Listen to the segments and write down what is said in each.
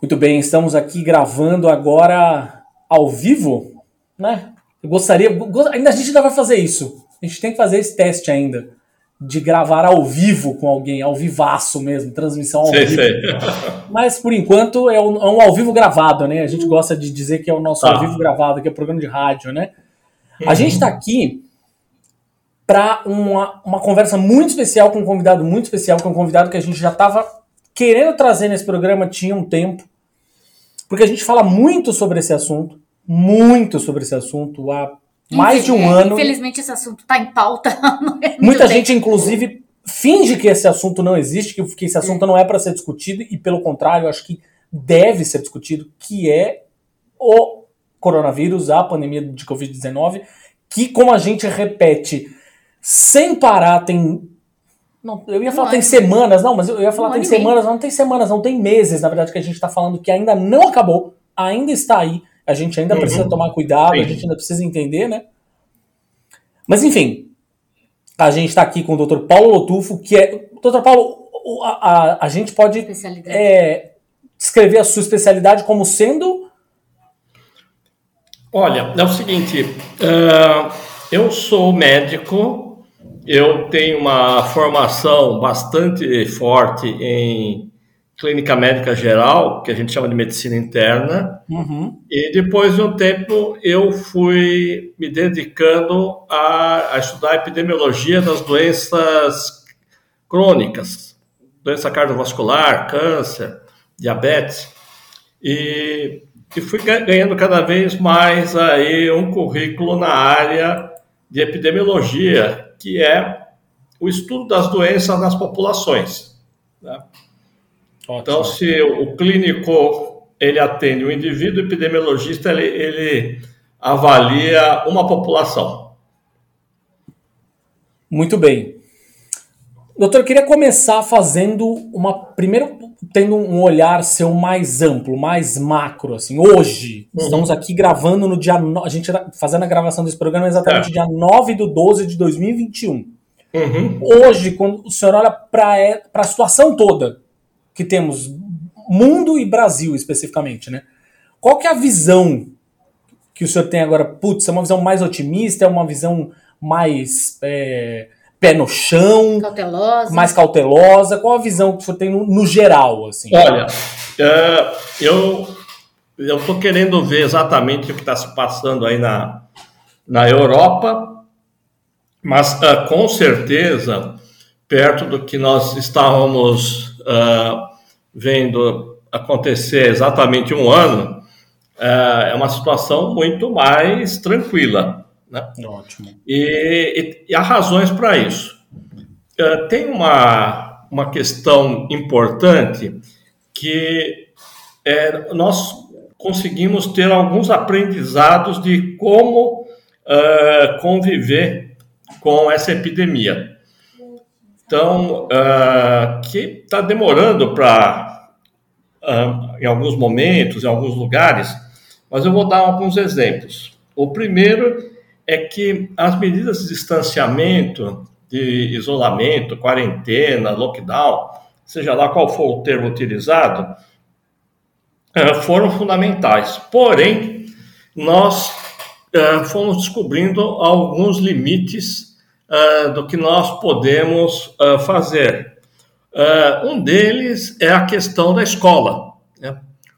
Muito bem, estamos aqui gravando agora ao vivo, né? Eu gostaria, ainda a gente ainda vai fazer isso. A gente tem que fazer esse teste ainda de gravar ao vivo com alguém, ao vivaço mesmo, transmissão ao sei, vivo. Sei. Mas por enquanto é um, é um, ao vivo gravado, né? A gente gosta de dizer que é o nosso tá. ao vivo gravado, que é programa de rádio, né? Uhum. A gente está aqui para uma, uma conversa muito especial com um convidado muito especial, que é um convidado que a gente já estava querendo trazer nesse programa tinha um tempo, porque a gente fala muito sobre esse assunto, muito sobre esse assunto há mais de um ano. Infelizmente esse assunto está em pauta. É Muita gente, tempo. inclusive, finge que esse assunto não existe, que, que esse assunto é. não é para ser discutido, e pelo contrário, acho que deve ser discutido, que é o coronavírus, a pandemia de Covid-19, que, como a gente repete sem parar, tem não, eu ia falar tem semanas, não, mas eu ia falar tem semanas, não tem semanas, não tem meses, na verdade, que a gente está falando que ainda não acabou, ainda está aí, a gente ainda uhum. precisa tomar cuidado, Sim. a gente ainda precisa entender, né? Mas enfim, a gente está aqui com o Dr. Paulo Lotufo, que é. Dr. Paulo, a, a, a gente pode é, descrever a sua especialidade como sendo. Olha, é o seguinte, uh, eu sou médico eu tenho uma formação bastante forte em clínica médica geral, que a gente chama de medicina interna. Uhum. E depois de um tempo eu fui me dedicando a, a estudar a epidemiologia das doenças crônicas, doença cardiovascular, câncer, diabetes. E, e fui ganhando cada vez mais aí um currículo na área de epidemiologia, que é o estudo das doenças nas populações. Né? Então, se o clínico ele atende o um indivíduo, o epidemiologista ele, ele avalia uma população. Muito bem. Doutor, eu queria começar fazendo uma. Primeiro, tendo um olhar seu mais amplo, mais macro, assim. Hoje, uhum. estamos aqui gravando no dia. No... A gente tá fazendo a gravação desse programa exatamente é. dia 9 de 12 de 2021. Uhum. Hoje, quando o senhor olha para a situação toda que temos, mundo e Brasil especificamente, né? Qual que é a visão que o senhor tem agora? Putz, é uma visão mais otimista, é uma visão mais. É pé no chão, cautelosa. mais cautelosa? Qual a visão que você tem no, no geral? Assim? Olha, é, eu eu estou querendo ver exatamente o que está se passando aí na, na Europa, mas uh, com certeza, perto do que nós estávamos uh, vendo acontecer exatamente um ano, uh, é uma situação muito mais tranquila. Né? Ótimo. E, e, e há razões para isso. Uh, tem uma, uma questão importante que é, nós conseguimos ter alguns aprendizados de como uh, conviver com essa epidemia. Então, uh, que está demorando para, uh, em alguns momentos, em alguns lugares, mas eu vou dar alguns exemplos. O primeiro é que as medidas de distanciamento, de isolamento, quarentena, lockdown, seja lá qual for o termo utilizado, eh, foram fundamentais. Porém, nós eh, fomos descobrindo alguns limites eh, do que nós podemos fazer. Um deles é a questão da escola. Né?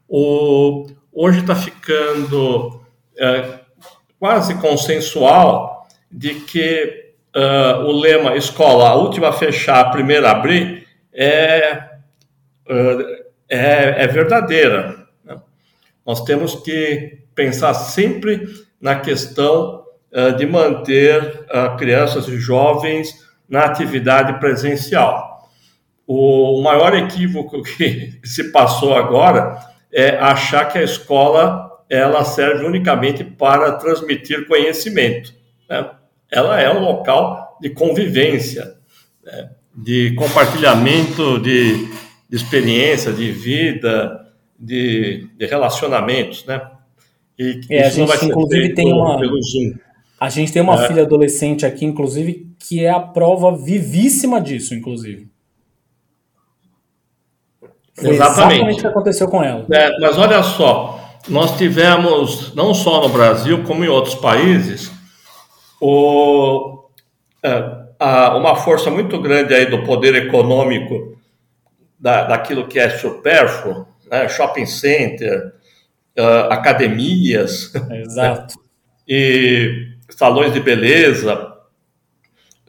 Hoje está ficando quase consensual de que uh, o lema escola, a última a fechar, a primeira a abrir, é, uh, é, é, verdadeira. Né? Nós temos que pensar sempre na questão uh, de manter crianças e jovens na atividade presencial. O maior equívoco que se passou agora é achar que a escola ela serve unicamente para transmitir conhecimento. Né? Ela é um local de convivência, né? de compartilhamento de, de, experiência, de vida, de, de relacionamentos, né? E é, a gente inclusive tem uma a gente tem uma é. filha adolescente aqui, inclusive, que é a prova vivíssima disso, inclusive. Foi exatamente. exatamente o que aconteceu com ela. É, mas olha só, nós tivemos, não só no Brasil, como em outros países, o, é, a, uma força muito grande aí do poder econômico da, daquilo que é supérfluo, né, shopping center, uh, academias. Exato. Né, e salões de beleza.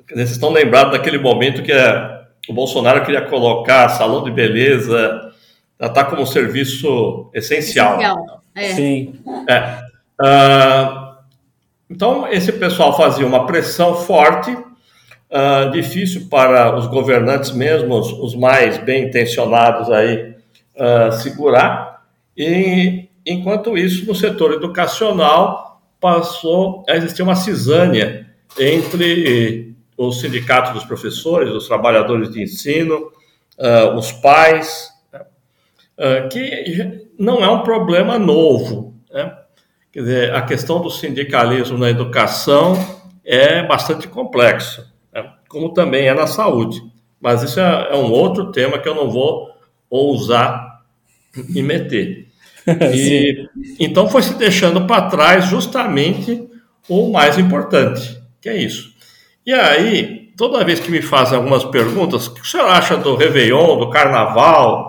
Vocês estão lembrados daquele momento que é, o Bolsonaro queria colocar salão de beleza, está como serviço essencial. essencial. É. Sim. É. Uh, então, esse pessoal fazia uma pressão forte, uh, difícil para os governantes mesmos, os mais bem intencionados aí, uh, segurar. E, enquanto isso, no setor educacional, passou a existir uma cisânia entre os sindicatos dos professores, os trabalhadores de ensino, os pais, uh, que não é um problema novo. Né? Quer dizer, a questão do sindicalismo na educação é bastante complexo, né? como também é na saúde. Mas isso é, é um outro tema que eu não vou ousar me meter. E, então foi se deixando para trás justamente o mais importante, que é isso. E aí, toda vez que me fazem algumas perguntas, o que o senhor acha do Réveillon, do Carnaval?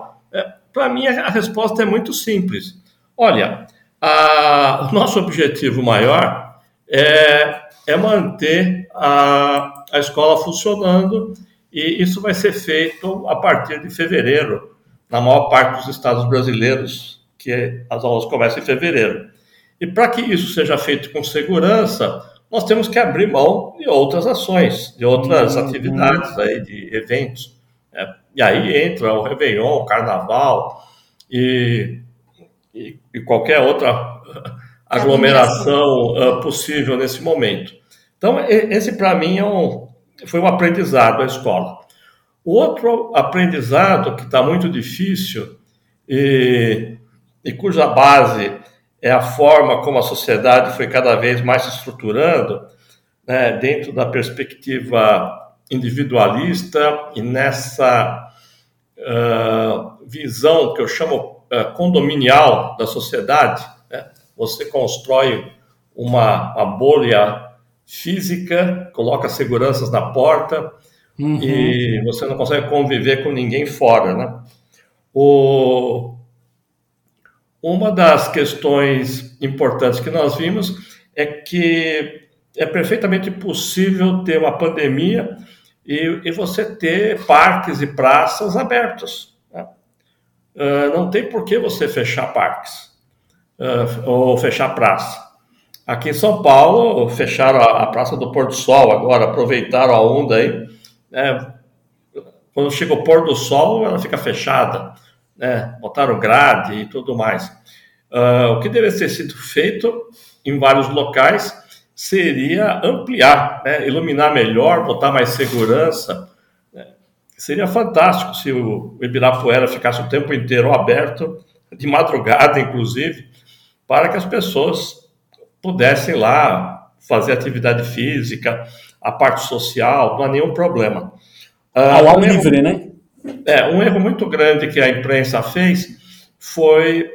É, para mim, a resposta é muito simples. Olha, a, o nosso objetivo maior é, é manter a, a escola funcionando e isso vai ser feito a partir de fevereiro, na maior parte dos estados brasileiros, que as aulas começam em fevereiro. E para que isso seja feito com segurança, nós temos que abrir mão de outras ações, de outras uhum. atividades aí, de eventos. Né? E aí entra o Réveillon, o Carnaval e, e, e qualquer outra aglomeração uh, possível nesse momento. Então, esse para mim é um, foi um aprendizado à escola. O outro aprendizado que está muito difícil e e cuja base é a forma como a sociedade foi cada vez mais se estruturando, né, dentro da perspectiva individualista e nessa uh, visão que eu chamo uh, condominial da sociedade. Né? Você constrói uma, uma, bolha física, coloca seguranças na porta uhum. e você não consegue conviver com ninguém fora. Né? O, uma das questões importantes que nós vimos é que é perfeitamente possível ter uma pandemia e, e você ter parques e praças abertos. Né? Uh, não tem por que você fechar parques uh, ou fechar praça. Aqui em São Paulo, fecharam a, a Praça do Porto Sol agora, aproveitaram a onda aí. Né? Quando chega o pôr do sol, ela fica fechada né, botaram grade e tudo mais. Uh, o que deveria ter sido feito em vários locais seria ampliar, né, iluminar melhor, botar mais segurança. Né. Seria fantástico se o Ibirapuera ficasse o tempo inteiro aberto, de madrugada, inclusive, para que as pessoas pudessem lá fazer atividade física, a parte social, não há nenhum problema. Uh, Ao ar livre, né? É, um erro muito grande que a imprensa fez foi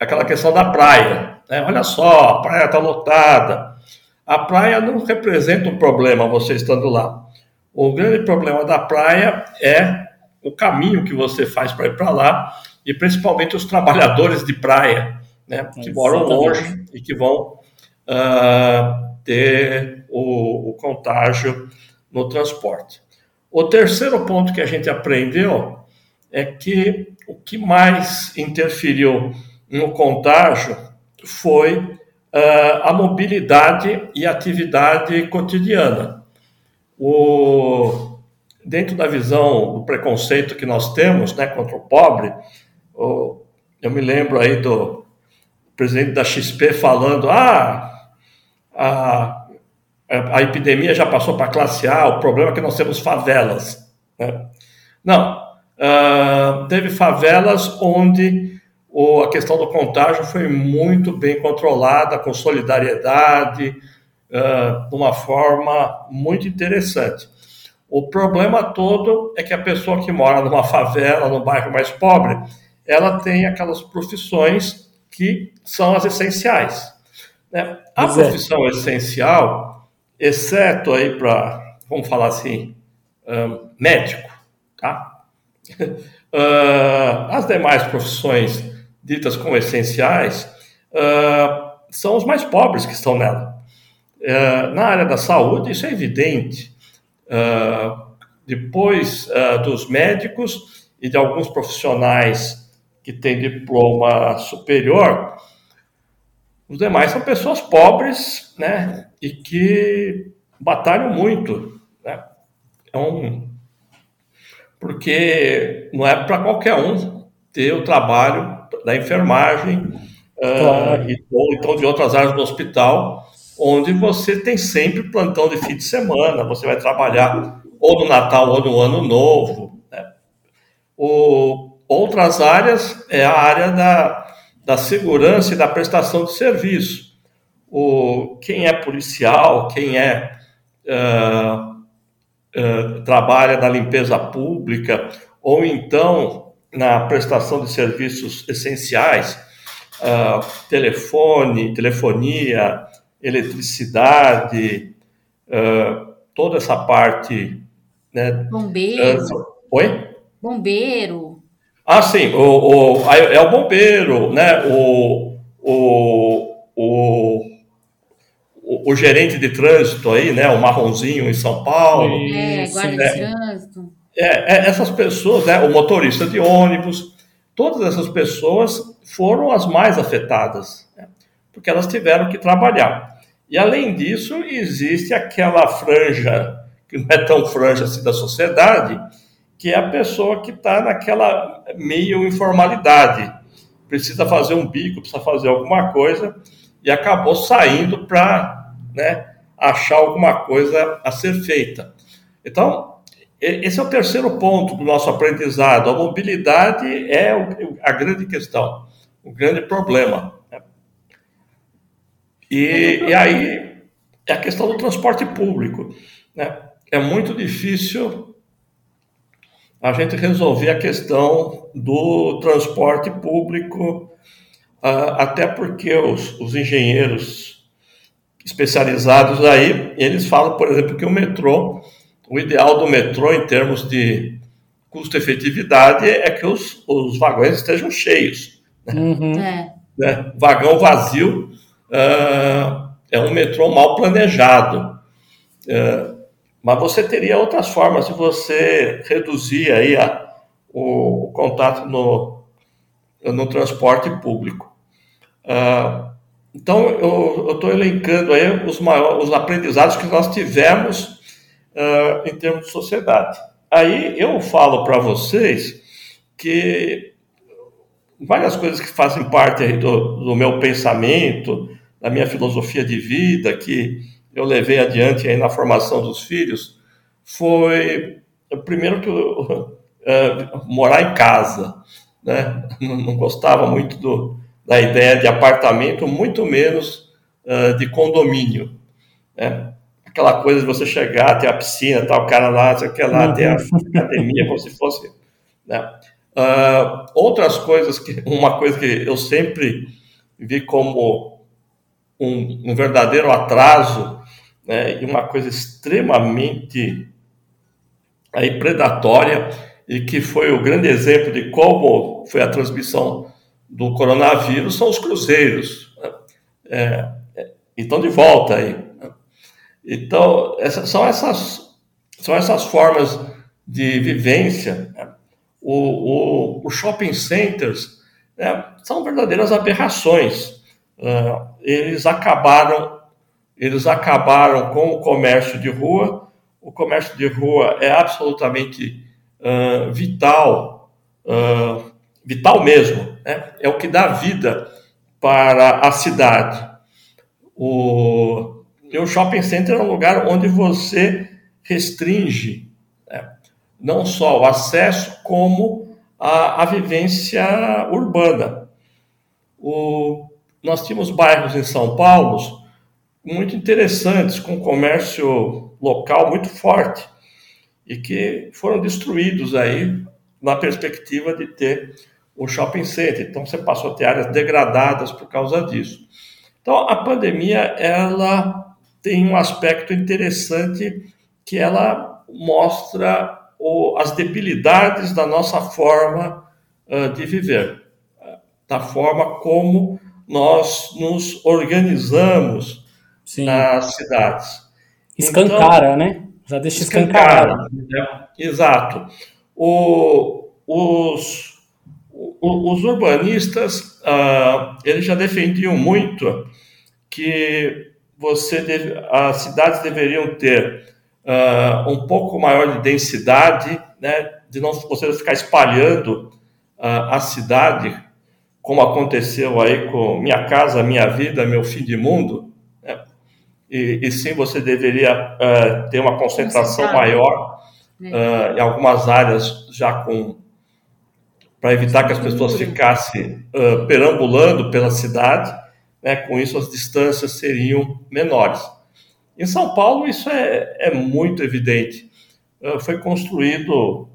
aquela questão da praia. Né? Olha só, a praia está lotada. A praia não representa um problema você estando lá. O grande problema da praia é o caminho que você faz para ir para lá e principalmente os trabalhadores de praia, né, que moram longe e que vão uh, ter o, o contágio no transporte. O terceiro ponto que a gente aprendeu é que o que mais interferiu no contágio foi a mobilidade e atividade cotidiana. O, dentro da visão do preconceito que nós temos né, contra o pobre, o, eu me lembro aí do presidente da XP falando: ah, a, a epidemia já passou para a classe A, o problema é que nós temos favelas. Né? Não, uh, teve favelas onde o, a questão do contágio foi muito bem controlada, com solidariedade, uh, de uma forma muito interessante. O problema todo é que a pessoa que mora numa favela, num bairro mais pobre, ela tem aquelas profissões que são as essenciais. Né? A Exato. profissão essencial, exceto aí para, vamos falar assim, um, médico, tá? uh, as demais profissões ditas como essenciais uh, são os mais pobres que estão nela. Uh, na área da saúde, isso é evidente. depois dos médicos e de alguns profissionais que têm diploma superior, os demais são pessoas pobres, né, e que batalham muito, né? É um porque não é para qualquer um ter o trabalho da enfermagem ah, claro. uh, e, ou então de outras áreas do hospital, onde você tem sempre plantão de fim de semana, você vai trabalhar ou no Natal ou no Ano Novo. Né? O, outras áreas é a área da, da segurança e da prestação de serviço. O, quem é policial, quem é uh, uh, trabalha na limpeza pública ou então na prestação de serviços essenciais, uh, telefone, telefonia, eletricidade, uh, toda essa parte. Né, bombeiro. oi? Bombeiro. Ah, sim, o, o, é o bombeiro, né? O, o, o o, o, gerente de trânsito aí, né, o marronzinho em São Paulo. É, guarda né? de trânsito. É, é, essas pessoas, né, o motorista de ônibus, todas essas pessoas foram as mais afetadas, né, porque elas tiveram que trabalhar. E além disso, existe aquela franja, que não é tão franja assim da sociedade, que é a pessoa que está naquela meio informalidade, precisa fazer um bico, precisa fazer alguma coisa, e acabou saindo para né, achar alguma coisa a ser feita. Então, esse é o terceiro ponto do nosso aprendizado. A mobilidade é a grande questão, o grande problema. E, e, aí é a questão do transporte público. Né? É muito difícil a gente resolver a questão do transporte público, ah, até porque os, os engenheiros especializados aí, eles falam, por exemplo, que o metrô, o ideal do metrô em termos de custo-efetividade é que os, os vagões estejam cheios. Né? Uhum. É. Né? Vagão vazio uh, é um metrô mal planejado. Uh, mas você teria outras formas de você reduzir aí a, o, o, contato no, no transporte público. Uh, então, eu estou elencando aí os, maiores, os aprendizados que nós tivemos uh, em termos de sociedade. Aí eu falo para vocês que várias coisas que fazem parte do, do, meu pensamento, da minha filosofia de vida, que eu levei adiante aí na formação dos filhos, foi, primeiro, que eu, uh, morar em casa. Né? Não, gostava muito do, da ideia de apartamento, muito menos uh, de condomínio. Né? Aquela coisa de você chegar, ter a piscina, tá, o cara lá, quer lá, ter a academia, como se fosse. Né? Uh, outras coisas, que uma coisa que eu sempre vi como um, um verdadeiro atraso né, e uma coisa extremamente aí, predatória e que foi o grande exemplo de como foi a transmissão do coronavírus são os cruzeiros. Né? É, é, então, de volta aí. Então, essas, são, essas, são essas formas de vivência. Né? O, o, o, shopping centers né, são verdadeiras aberrações. Uh, eles acabaram eles acabaram com o comércio de rua. O comércio de rua é absolutamente uh, vital uh, vital mesmo, né? é o que dá vida para a cidade. O, e o shopping center é um lugar onde você restringe né? não só o acesso, como a, a vivência urbana. O, nós tínhamos bairros em São Paulo muito interessantes, com comércio local muito forte, e que foram destruídos aí na perspectiva de ter o shopping center. Então você passou a ter áreas degradadas por causa disso. Então a pandemia ela tem um aspecto interessante que ela mostra o, as debilidades da nossa forma uh, de viver, da forma como nós nos organizamos Sim. nas cidades. Escancara, então, né? Já deixa escancarado. Escancara, né? Exato. O, os, os urbanistas, uh, eles já defendiam muito que você deve, as cidades deveriam ter uh, um pouco maior de densidade, né, de não você ficar espalhando uh, a cidade, como aconteceu aí com Minha Casa, Minha Vida, Meu Fim de Mundo, né, e, e, sim você deveria uh, ter uma concentração maior uh, em algumas áreas já com para evitar que as pessoas ficassem perambulando pela cidade, né, com isso as distâncias seriam menores. Em São Paulo, isso é, é muito evidente. Uh, foi construído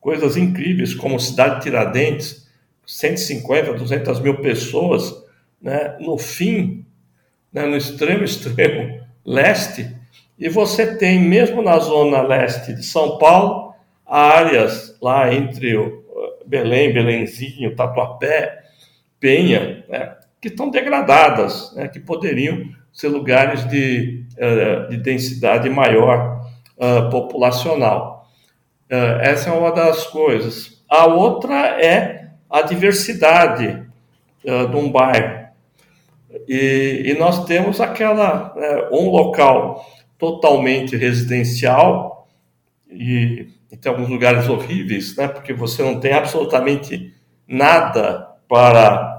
coisas incríveis, como Cidade Tiradentes, 150, 200 mil pessoas, né, no fim, né, no extremo, extremo leste, e você tem, mesmo na zona leste de São Paulo, áreas lá entre o Belém, Belenzinho, Tatuapé, Penha, né, que estão degradadas, né, que poderiam ser lugares de, uh, de densidade maior uh, populacional. Uh, essa é uma das coisas. A outra é a diversidade de um bairro. E, e nós temos aquela né, um local totalmente residencial e, e tem alguns lugares horríveis, né, porque você não tem absolutamente nada para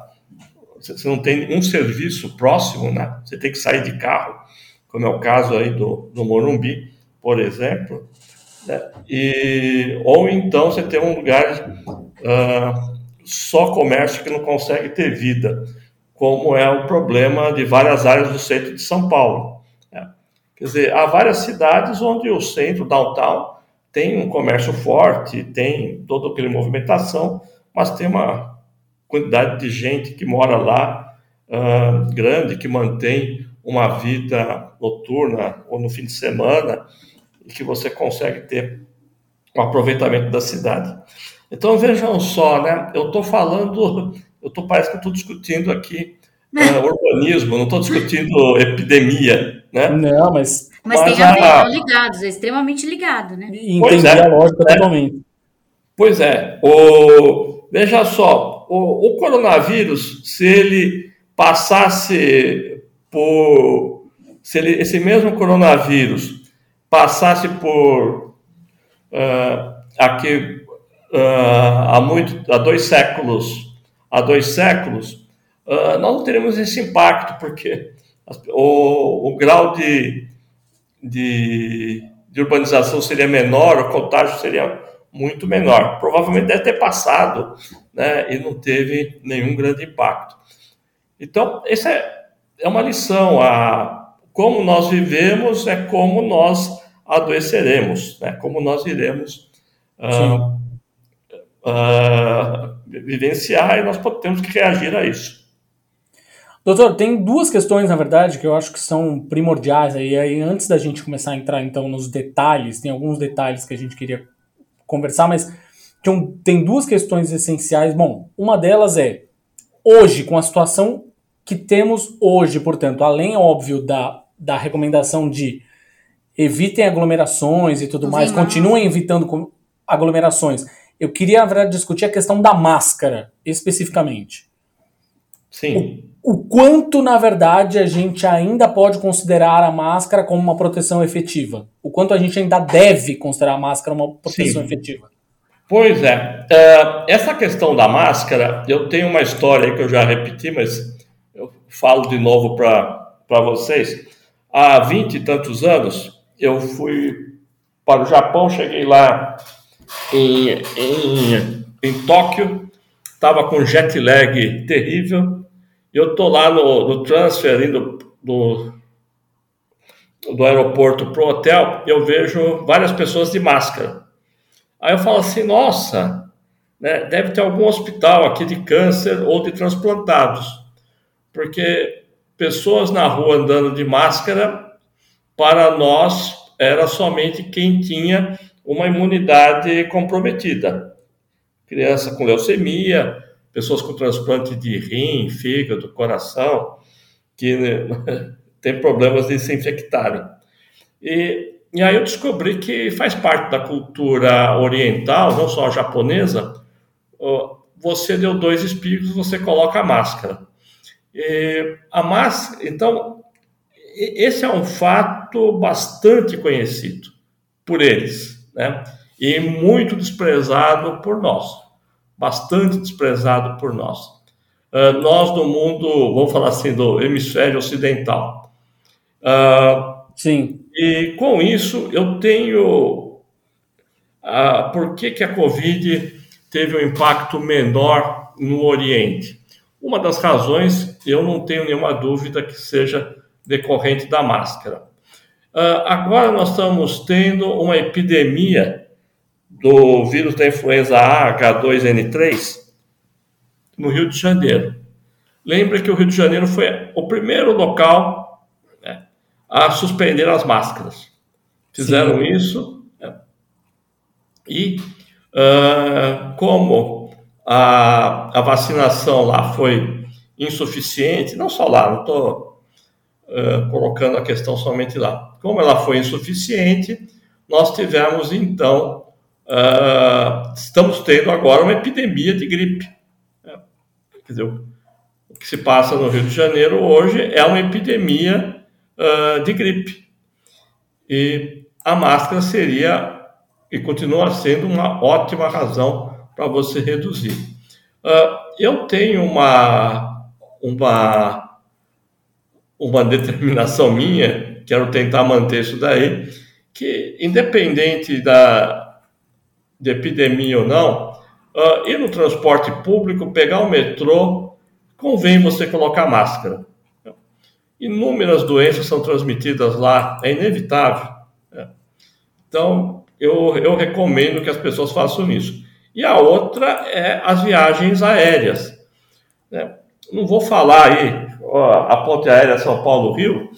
você não tem um serviço próximo, né? Você tem que sair de carro, como é o caso aí do, do Morumbi, por exemplo. Né? E, ou então você tem um lugar uh, só comércio que não consegue ter vida, como é o problema de várias áreas do centro de São Paulo. Né? Quer dizer, há várias cidades onde o centro, downtown, tem um comércio forte, tem toda aquela movimentação, mas tem uma quantidade de gente que mora lá uh, grande, que mantém uma vida noturna ou no fim de semana e que você consegue ter um aproveitamento da cidade. Então vejam só, né? Eu estou falando, eu tô parece que estou discutindo aqui uh, urbanismo, não estou discutindo epidemia, né? Não, mas mas, mas tem a ver, a... ligados, é extremamente ligado, né? Entender é, a lógica é. totalmente. Pois é. O, veja só, o, o coronavírus, se ele passasse por. Se ele, esse mesmo coronavírus passasse por. Uh, aqui uh, há, muito, há dois séculos, há dois séculos, uh, nós não teríamos esse impacto, porque o, o grau de, de, de urbanização seria menor, o contágio seria muito menor. Provavelmente deve ter passado né, e não teve nenhum grande impacto. Então, essa é, é uma lição. A, como nós vivemos é como nós adoeceremos, né, como nós iremos uh, uh, vivenciar e nós temos que reagir a isso. Doutor, tem duas questões, na verdade, que eu acho que são primordiais aí. aí. Antes da gente começar a entrar, então, nos detalhes, tem alguns detalhes que a gente queria conversar, mas tem, tem duas questões essenciais. Bom, uma delas é, hoje, com a situação que temos hoje, portanto, além, óbvio, da, da recomendação de evitem aglomerações e tudo mais, continuem evitando aglomerações. Eu queria, na verdade, discutir a questão da máscara, especificamente. Sim. O, o, quanto, na verdade, a gente ainda pode considerar a máscara como uma proteção efetiva? O quanto a gente ainda deve considerar a máscara uma proteção Sim. efetiva? Pois é. Uh, essa questão da máscara, eu tenho uma história que eu já repeti, mas eu falo de novo para vocês. Há vinte e tantos anos, eu fui para o Japão, cheguei lá em, em, em Tóquio, estava com jet lag terrível. Eu estou lá no, no transfer, indo do, do aeroporto para o hotel, eu vejo várias pessoas de máscara. Aí eu falo assim, nossa, né, deve ter algum hospital aqui de câncer ou de transplantados, porque pessoas na rua andando de máscara, para nós era somente quem tinha uma imunidade comprometida. Criança com leucemia, pessoas com transplante de rim, fígado, coração, que né, tem problemas de se infectarem. E, e aí eu descobri que faz parte da cultura oriental, não só japonesa, você deu dois espirros, você coloca a máscara. E a máscara, então, esse é um fato bastante conhecido por eles, né? E muito desprezado por nós, bastante desprezado por nós. Uh, nós do mundo, vamos falar assim, do hemisfério ocidental. Uh, Sim. E com isso eu tenho. Uh, por que, que a Covid teve um impacto menor no Oriente? Uma das razões, eu não tenho nenhuma dúvida que seja decorrente da máscara. Uh, agora nós estamos tendo uma epidemia do vírus da influenza A H2N3 no Rio de Janeiro. Lembra que o Rio de Janeiro foi o primeiro local né, a suspender as máscaras. Fizeram Sim. isso né, e uh, como a, a vacinação lá foi insuficiente, não só lá, não estou uh, colocando a questão somente lá. Como ela foi insuficiente, nós tivemos então, uh, estamos tendo agora uma epidemia de gripe. É, quer dizer, o que se passa no Rio de Janeiro hoje é uma epidemia uh, de gripe. E a máscara seria e continua sendo uma ótima razão para você reduzir. Uh, eu tenho uma, uma uma determinação minha, quero tentar manter isso daí, que independente da de epidemia ou não, uh, ir no transporte público, pegar o metrô, convém você colocar máscara. Inúmeras doenças são transmitidas lá, é inevitável. Né? Então, eu, eu recomendo que as pessoas façam isso. E a outra é as viagens aéreas. Né? Não vou falar aí a ponte aérea São Paulo-Rio,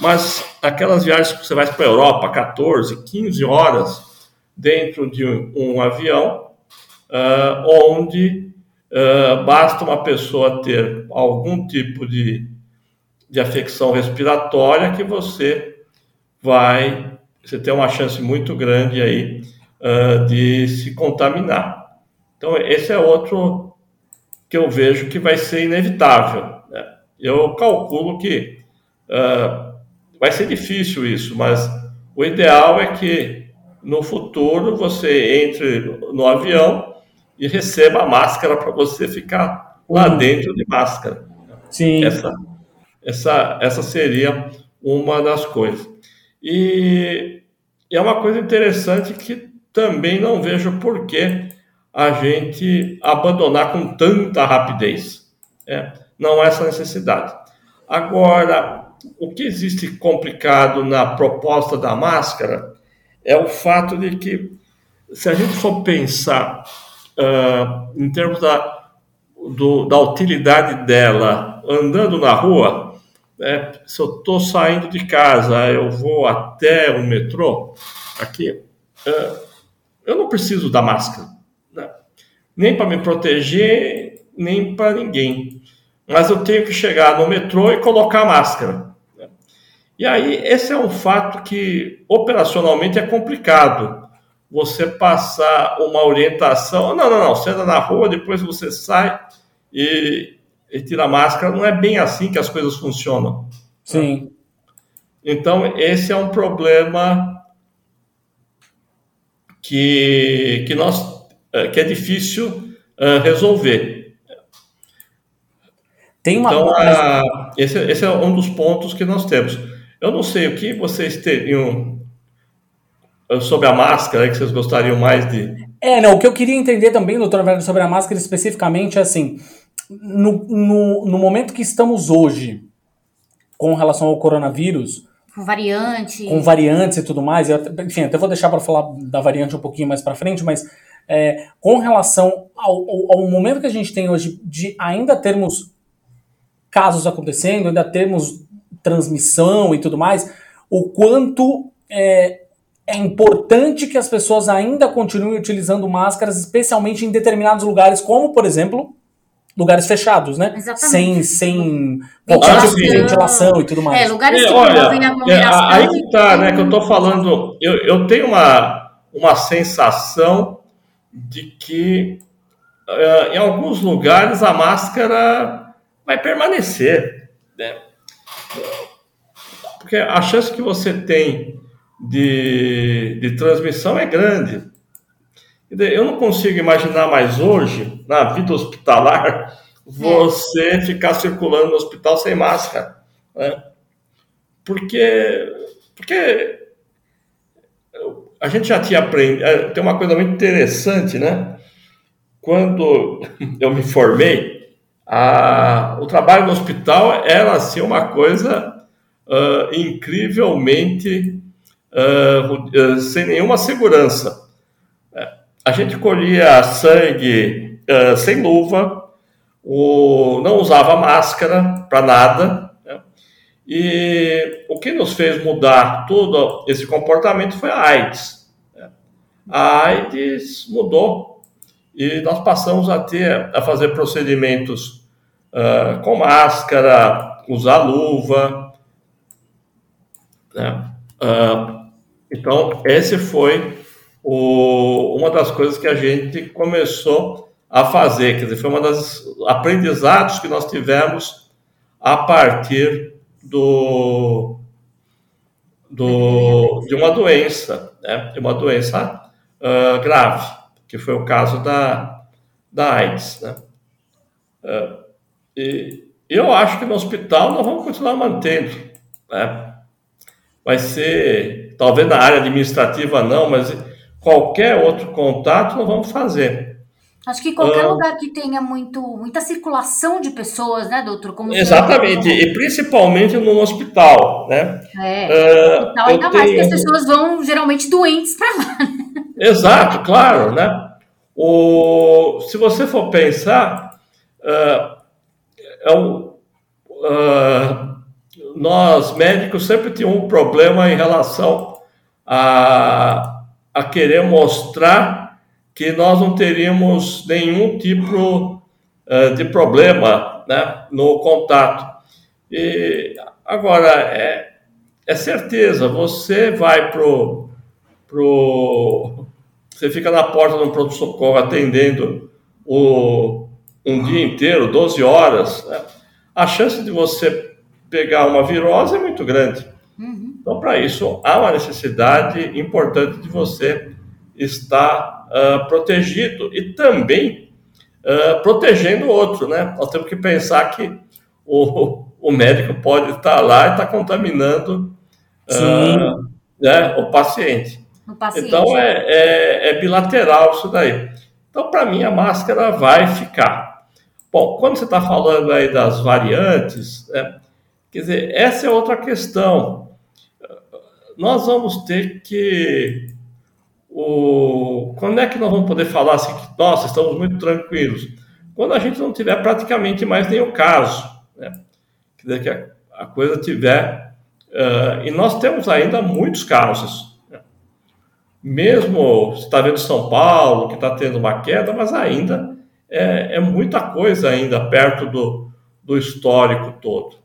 mas aquelas viagens que você vai para a Europa, 14, 15 horas dentro de um, avião, uh, onde uh, basta uma pessoa ter algum tipo de, de afecção respiratória que você vai, você tem uma chance muito grande aí uh, de se contaminar. Então, esse é outro que eu vejo que vai ser inevitável eu calculo que vai ser difícil isso, mas o ideal é que no futuro você entre no avião e receba a máscara para você ficar lá uhum. dentro de máscara. Sim. Essa, essa, essa seria uma das coisas. E é uma coisa interessante que também não vejo por que a gente abandonar com tanta rapidez. É não há essa necessidade. Agora, o que existe complicado na proposta da máscara é o fato de que, se a gente for pensar uh, em termos da, do, da utilidade dela andando na rua, né, se eu estou saindo de casa, eu vou até o metrô, aqui, uh, eu não preciso da máscara, né? nem para me proteger, nem para ninguém mas eu tenho que chegar no metrô e colocar máscara. E aí, esse é um fato que operacionalmente é complicado. Você passar uma orientação, não, não, não, você anda na rua, depois você sai e, e tira a máscara. Não é bem assim que as coisas funcionam. Sim. Então, esse é um problema que, que nós uh, que é difícil uh, resolver. Tem uma... Então, a, esse, esse é um dos pontos que nós temos. Eu não sei o que vocês teriam sobre a máscara que vocês gostariam mais de. É, não, o que eu queria entender também, doutor Velho, sobre a máscara especificamente é assim: no, no, no momento que estamos hoje, com relação ao coronavírus. Com variante. Com variantes e tudo mais. Eu, enfim, até vou deixar para falar da variante um pouquinho mais para frente, mas é, com relação ao, ao, ao, momento que a gente tem hoje de ainda termos casos acontecendo, ainda termos transmissão e tudo mais, o quanto é, é importante que as pessoas ainda continuem utilizando máscaras, especialmente em determinados lugares, como, por exemplo, lugares fechados, né? Exatamente. Sem, sem ventilação. ventilação e tudo mais. É, lugares que olha, aglomeração. É, aí que tá, né? Que eu tô falando. Eu, eu tenho uma, uma sensação de que uh, em alguns lugares a máscara vai permanecer, né? Porque a chance que você tem de, de transmissão é grande. Eu não consigo imaginar mais hoje, na vida hospitalar, você ficar circulando no hospital sem máscara. Né? Porque, porque a gente já tinha aprendido. É, tem uma coisa muito interessante, né? Quando eu me formei, a, o trabalho no hospital era assim uma coisa uh, incrivelmente uh, sem nenhuma segurança. A gente colhia sangue uh, sem luva, o, não usava máscara para nada. Né? E o que nos fez mudar todo esse comportamento foi a AIDS. Né? A AIDS mudou e nós passamos a ter a fazer procedimentos uh, com máscara, usar luva. Né? Uh, então, esse foi o, uma das coisas que a gente começou a fazer, quer dizer, foi uma das aprendizados que nós tivemos a partir do, do de uma doença, né? de uma doença uh, grave, que foi o caso da, da AIDS. Né? Uh, e eu acho que no hospital nós vamos continuar mantendo. Né? Vai ser, talvez na área administrativa não, mas qualquer outro contato nós vamos fazer. Acho que qualquer ah, lugar que tenha muito, muita circulação de pessoas, né, doutor? Como exatamente, e principalmente no hospital, né? É, uh, hospital ainda mais, que as pessoas vão geralmente doentes para lá. Exato, claro, né? O, se você for pensar, uh, é um, uh, nós médicos sempre tínhamos um problema em relação a a querer mostrar que nós não teríamos nenhum tipo uh, de problema né, no contato. E agora, é, é certeza, você vai pro, pro. Você fica na porta do pronto-socorro atendendo o, um dia inteiro, 12 horas, né? a chance de você pegar uma virose é muito grande. Uhum. Então, para isso, há uma necessidade importante de você estar uh, protegido e também uh, protegendo o outro, né? Nós temos que pensar que o, o médico pode estar lá e estar contaminando uh, né, o paciente. O paciente. Então, é, é, é bilateral isso daí. Então, para mim, a máscara vai ficar. Bom, quando você está falando aí das variantes, né, quer dizer, essa é outra questão nós vamos ter que. O, quando é que nós vamos poder falar assim que, nossa, estamos muito tranquilos? Quando a gente não tiver praticamente mais nenhum caso, né? Quer dizer, que a, a coisa tiver. Uh, e nós temos ainda muitos casos. Mesmo está vendo São Paulo, que está tendo uma queda, mas ainda é, é muita coisa ainda perto do, do histórico todo.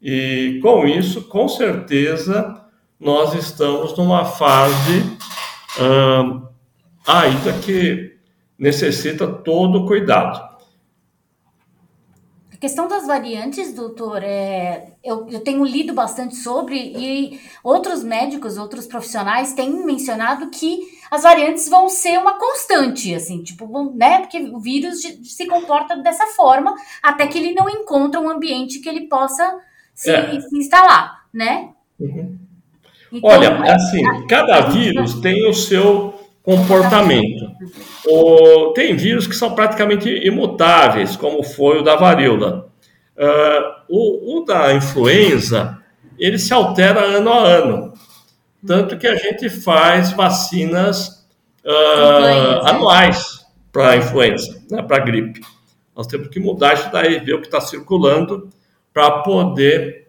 E com isso, com certeza, nós estamos numa fase hum, ainda que necessita todo cuidado. Questão das variantes, doutor, é, eu, eu tenho lido bastante sobre e outros médicos, outros profissionais têm mencionado que as variantes vão ser uma constante, assim, tipo, né? Porque o vírus se comporta dessa forma até que ele não encontra um ambiente que ele possa se, é. se instalar, né? Uhum. Então, Olha, assim, cada vírus tem o seu comportamento. O, tem vírus que são praticamente imutáveis, como foi o da varíola. Uh, o, o, da influenza, ele se altera ano a ano. Tanto que a gente faz vacinas uh, anuais para a influenza, né, para a gripe. Nós temos que mudar isso daí, ver o que está circulando, para poder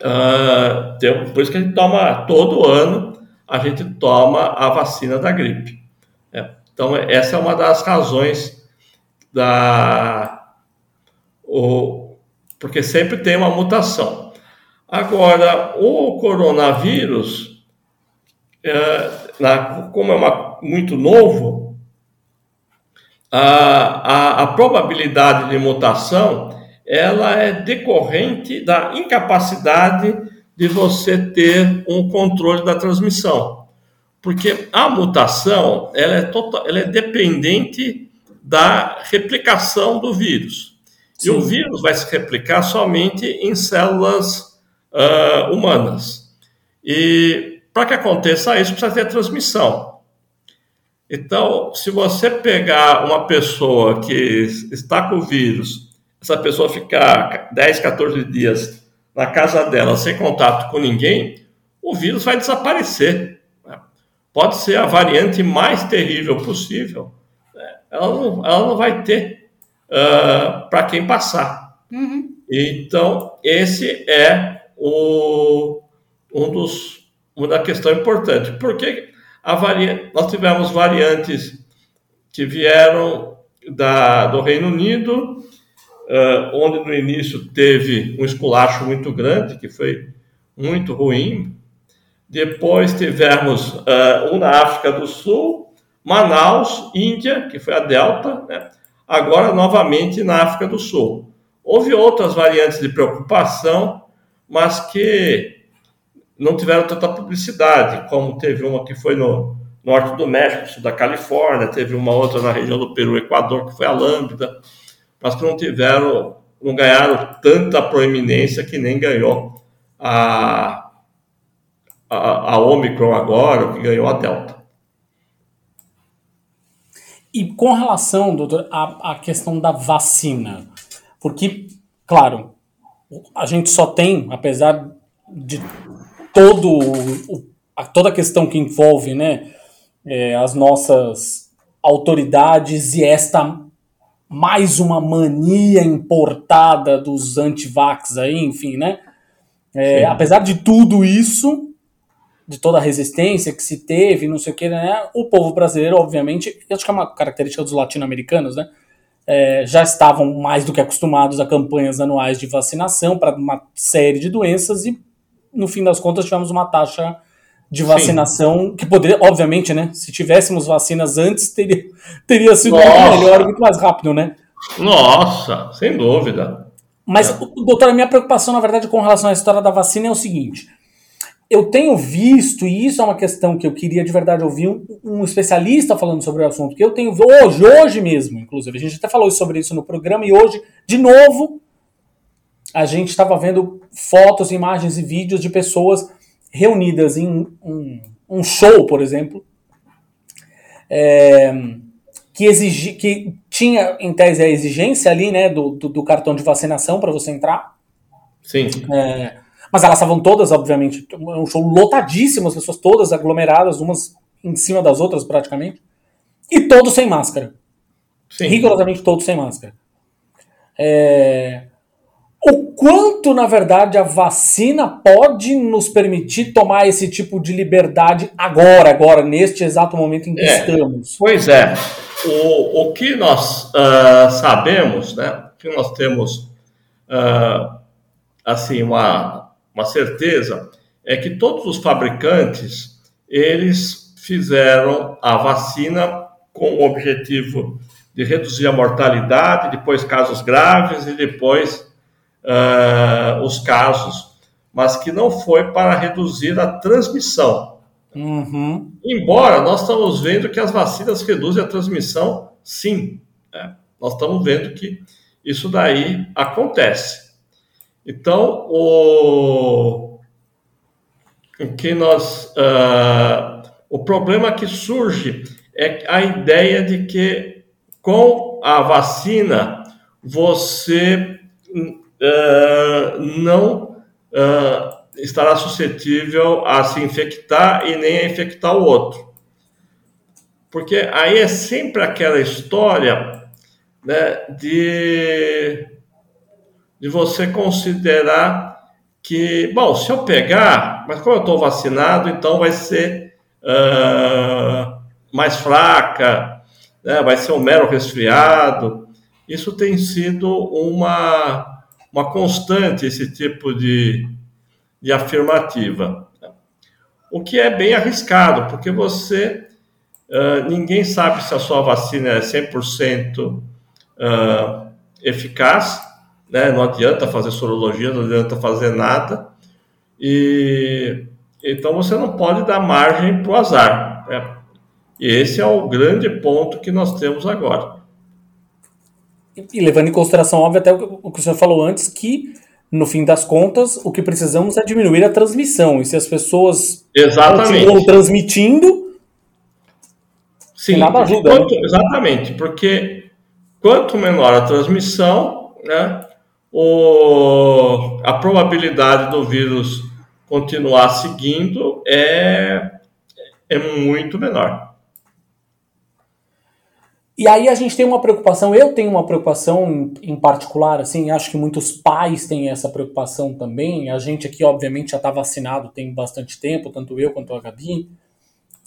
Uh, tem, por isso que a gente toma todo ano, a gente toma a vacina da gripe. É, então, essa é uma das razões da. O, porque sempre tem uma mutação. Agora, o coronavírus, é, na, como é uma, muito novo, a, a, a probabilidade de mutação ela é decorrente da incapacidade de você ter um controle da transmissão. Porque a mutação ela é, total, ela é dependente da replicação do vírus. Sim. E o vírus vai se replicar somente em células uh, humanas. E para que aconteça isso, precisa ter transmissão. Então, se você pegar uma pessoa que está com o vírus essa pessoa ficar 10, 14 dias na casa dela sem contato com ninguém, o vírus vai desaparecer. Né? Pode ser a variante mais terrível possível, né? ela, não, ela não vai ter uh, para quem passar. Uhum. Então, esse é o, um dos, uma da questão importante. Porque a variante, nós tivemos variantes que vieram da, do Reino Unido, uh, onde no início teve um esculacho muito grande, que foi muito ruim. Depois tivemos uh, um na África do Sul, Manaus, Índia, que foi a Delta, né? agora novamente na África do Sul. Houve outras variantes de preocupação, mas que não tiveram tanta publicidade, como teve uma que foi no norte do México, sul da Califórnia, teve uma outra na região do Peru, Equador, que foi a Lambda mas que não tiveram, não ganharam tanta proeminência que nem ganhou a, a, a Omicron agora, que ganhou a Delta. E com relação, doutor, à, à questão da vacina, porque, claro, a gente só tem, apesar de todo a, toda a questão que envolve né, é, as nossas autoridades e esta mais uma mania importada dos antivax aí, enfim, né? É, apesar de tudo isso, de toda a resistência que se teve, não sei o que, né? O povo brasileiro, obviamente, acho que é uma característica dos latino-americanos, né? É, já estavam mais do que acostumados a campanhas anuais de vacinação para uma série de doenças e, no fim das contas, tivemos uma taxa de vacinação, Sim. que poderia, obviamente, né? Se tivéssemos vacinas antes, teria, teria sido muito melhor e muito mais rápido, né? Nossa, sem dúvida. Mas, é. doutora, a minha preocupação, na verdade, com relação à história da vacina é o seguinte. Eu tenho visto, e isso é uma questão que eu queria de verdade ouvir um, um especialista falando sobre o assunto, que eu tenho hoje, hoje mesmo, inclusive, a gente até falou sobre isso no programa, e hoje, de novo, a gente estava vendo fotos, imagens e vídeos de pessoas reunidas em um, um show, por exemplo, é, que, exigi, que tinha, em tese, a exigência ali, né, do, do, do cartão de vacinação para você entrar. Sim. É, mas elas estavam todas, obviamente, um show lotadíssimo, as pessoas todas aglomeradas, umas em cima das outras praticamente, e todos sem máscara. Sim. Rigorosamente todos sem máscara. É, o quanto, na verdade, a vacina pode nos permitir tomar esse tipo de liberdade agora, agora, neste exato momento em que é, estamos? Pois é. O, o que nós uh, sabemos, né, que nós temos, uh, assim, uma, uma certeza, é que todos os fabricantes, eles fizeram a vacina com o objetivo de reduzir a mortalidade, depois casos graves e depois uh, os casos, mas que não foi para reduzir a transmissão. Uhum. Embora nós estamos vendo que as vacinas reduzem a transmissão, sim. Né? Nós estamos vendo que isso daí acontece. Então, o, o que nós. Uh, o problema que surge é a ideia de que com a vacina você uh, não uh, estará suscetível a se infectar e nem a infectar o outro. Porque aí é sempre aquela história né, de, de você considerar que, bom, se eu pegar, mas como eu estou vacinado, então vai ser uh, mais fraca, né, vai ser um mero resfriado. Isso tem sido uma, uma constante, esse tipo de, de afirmativa. O que é bem arriscado, porque você. Uh, ninguém sabe se a sua vacina é 100% uh, eficaz, né? não adianta fazer sorologia, não adianta fazer nada, e então você não pode dar margem para o azar. Né? E esse é o grande ponto que nós temos agora. E levando em consideração, óbvio, até o que o senhor falou antes, que no fim das contas, o que precisamos é diminuir a transmissão. E se as pessoas exatamente. continuam transmitindo, Sim, nada ajuda. Quanto, né? Exatamente, porque quanto menor a transmissão, né, o, a probabilidade do vírus continuar seguindo é, é muito menor. E aí a gente tem uma preocupação, eu tenho uma preocupação em particular, assim, acho que muitos pais têm essa preocupação também. A gente aqui, obviamente, já está vacinado tem bastante tempo, tanto eu quanto a Gabi.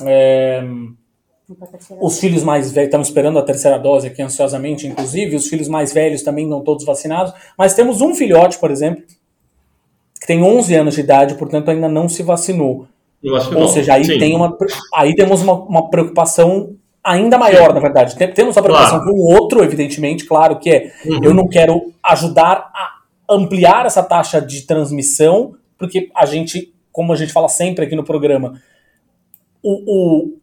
É... Os filhos mais velhos, estamos esperando a terceira dose aqui ansiosamente, inclusive, os filhos mais velhos também não todos vacinados, mas temos um filhote, por exemplo, que tem 11 anos de idade, portanto ainda não se vacinou. vacinou. Ou seja, aí, tem uma, aí temos uma, uma preocupação ainda maior, na verdade. Temos a preocupação claro. com o outro, evidentemente, claro, que é uhum. eu não quero ajudar a ampliar essa taxa de transmissão, porque a gente, como a gente fala sempre aqui no programa, o, o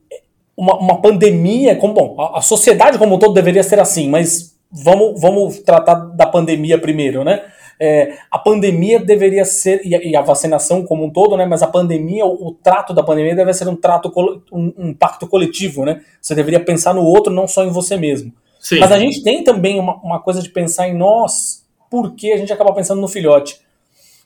uma, uma, pandemia, como bom, a, a, sociedade como um todo deveria ser assim, mas vamos, vamos tratar da pandemia primeiro, né? É, a pandemia deveria ser, e a, vacinação como um todo, né? Mas a pandemia, o, o trato da pandemia deve ser um trato, um, um, pacto coletivo, né? Você deveria pensar no outro, não só em você mesmo. Sim. Mas a gente tem também uma, uma coisa de pensar em nós, porque a gente acaba pensando no filhote.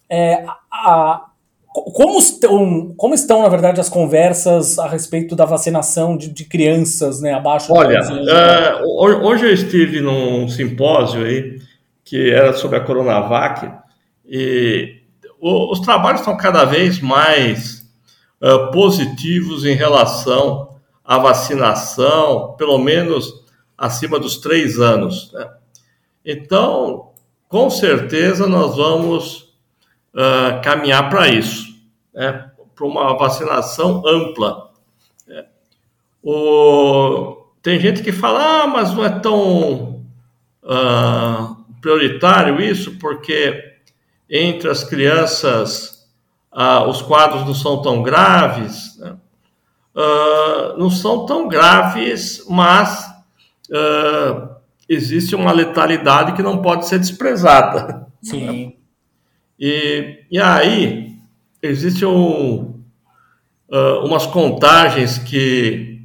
É, a, como, estão, como estão, na verdade, as conversas a respeito da vacinação de, de crianças né, abaixo Olha, uh, hoje eu estive num simpósio aí que era sobre a Coronavac, e os trabalhos estão cada vez mais uh, positivos em relação à vacinação, pelo menos acima dos três anos. Né? Então, com certeza, nós vamos uh, caminhar para isso, né? para uma vacinação ampla. Né? O... Tem gente que fala, ah, mas não é tão uh, prioritário isso, porque entre as crianças ah, os quadros não são tão graves, né? ah, não são tão graves, mas ah, existe uma letalidade que não pode ser desprezada. Sim. E, e aí, existem um, uh, umas contagens que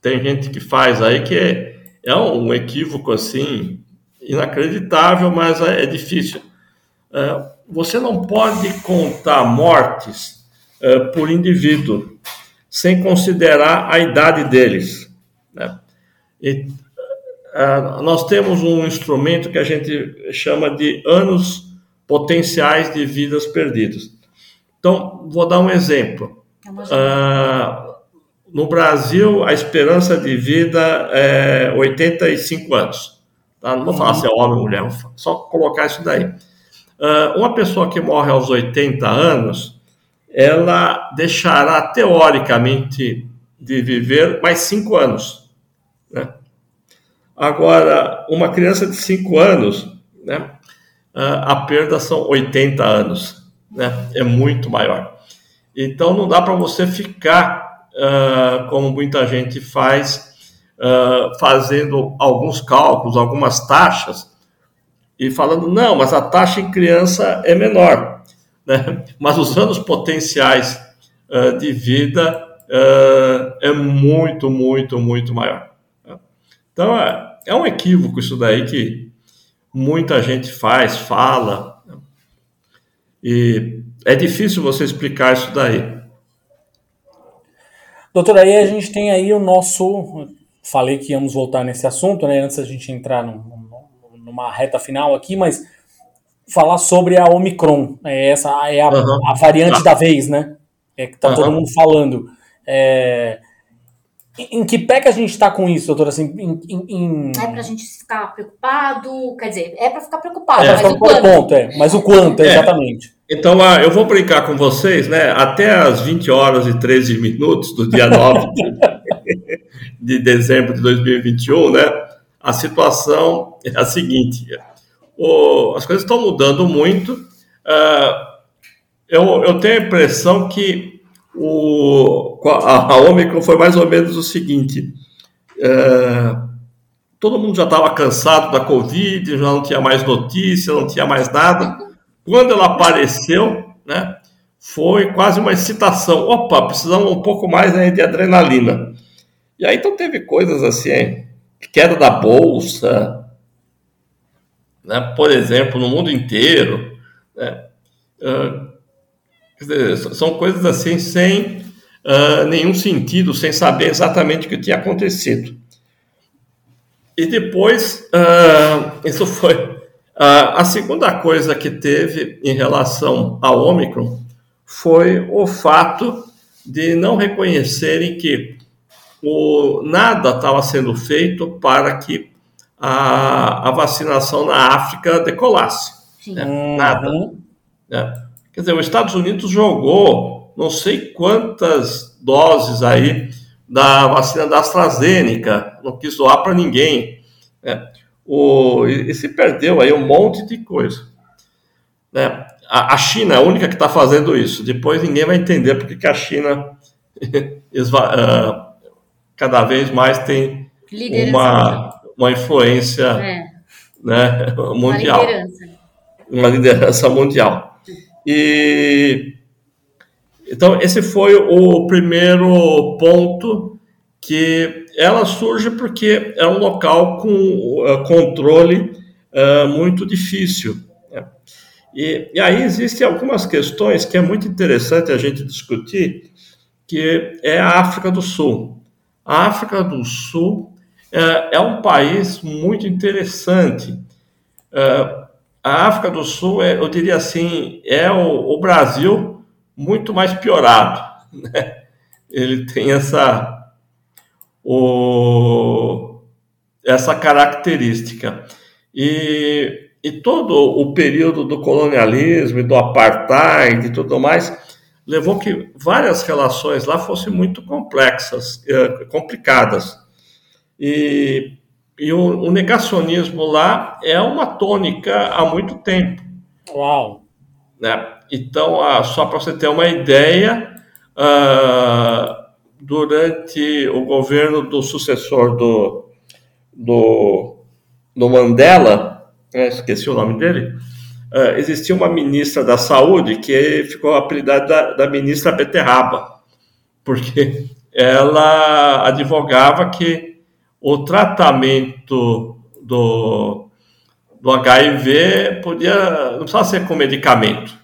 tem gente que faz aí que é, é um equívoco assim inacreditável, mas é, é difícil. É, você não pode contar mortes é, por indivíduo sem considerar a idade deles. Né? E, nós temos um instrumento que a gente chama de anos potenciais de vidas perdidas. Então, vou dar um exemplo. No Brasil, a esperança de vida é 85 anos. Tá? Não vou falar se é homem ou mulher, só colocar isso daí. Uh, uma pessoa que morre aos 80 anos, ela deixará teoricamente de viver mais 5 anos. Né? Agora, uma criança de 5 anos, né, uh, a perda são 80 anos. Né? É muito maior. Então, não dá para você ficar uh, como muita gente faz, uh, fazendo alguns cálculos, algumas taxas, e falando, não, mas a taxa em criança é menor, né? mas os anos potenciais uh, de vida é muito, muito, muito maior. Né? Então, é, é um equívoco isso daí que muita gente faz, fala, né? e é difícil você explicar isso daí. Doutor, aí a gente tem aí o nosso. Falei que íamos voltar nesse assunto, né? Antes a gente entrar numa reta final aqui, mas falar sobre a Omicron. É essa é a, uhum. a variante ah. da vez, né? É que tá uhum. todo mundo falando. É, em que pé que a gente está com isso, doutora? Assim, em, em... É para a gente ficar preocupado, quer dizer, é para ficar preocupado, é, mas o quanto? Ponto, é, mas o quanto, é. exatamente. Então, eu vou brincar com vocês, né? Até as 20 horas e 13 minutos do dia 9 de dezembro de 2021, né? A situação é a seguinte: o, as coisas estão mudando muito. Uh, eu, eu tenho a impressão que o, a, a Omicron foi mais ou menos o seguinte: uh, todo mundo já estava cansado da Covid, já não tinha mais notícia, não tinha mais nada. Quando ela apareceu, né, foi quase uma excitação. Opa, precisamos um pouco mais aí de adrenalina. E aí então teve coisas assim, queda da bolsa, né, por exemplo, no mundo inteiro. Né, uh, dizer, são coisas assim sem uh, nenhum sentido, sem saber exatamente o que tinha acontecido. E depois, uh, isso foi a segunda coisa que teve em relação ao Omicron foi o fato de não reconhecerem que o, nada estava sendo feito para que a, a vacinação na África decolasse. Né? Nada. Né? Quer dizer, os Estados Unidos jogou não sei quantas doses aí da vacina da AstraZeneca, não quis doar para ninguém. Né? o, e, se perdeu aí um monte de coisa. Né? A, a China é a única que está fazendo isso. Depois ninguém vai entender porque que a China uh, cada vez mais tem uma, uma influência é. né, mundial. Uma liderança. Uma liderança mundial. E então esse foi o primeiro ponto que ela surge porque é um local com uh, controle uh, muito difícil. Né? E, e, aí existem algumas questões que é muito interessante a gente discutir, que é a África do Sul. A África do Sul é, é um país muito interessante. Uh, a África do Sul, é, eu diria assim, é o, o Brasil muito mais piorado. Né? Ele tem essa o, essa característica. E, e todo o período do colonialismo e do apartheid e tudo mais levou que várias relações lá fossem muito complexas, eh, complicadas. E, e o, o, negacionismo lá é uma tônica há muito tempo. Uau! Né? Então, ah, só para você ter uma ideia, uh, durante o governo do sucessor do, do, do Mandela, né, esqueci o nome dele, uh, existia uma ministra da saúde que ficou apelidada da, da ministra Beterraba, porque ela advogava que o tratamento do, do HIV podia, não precisava ser com medicamento,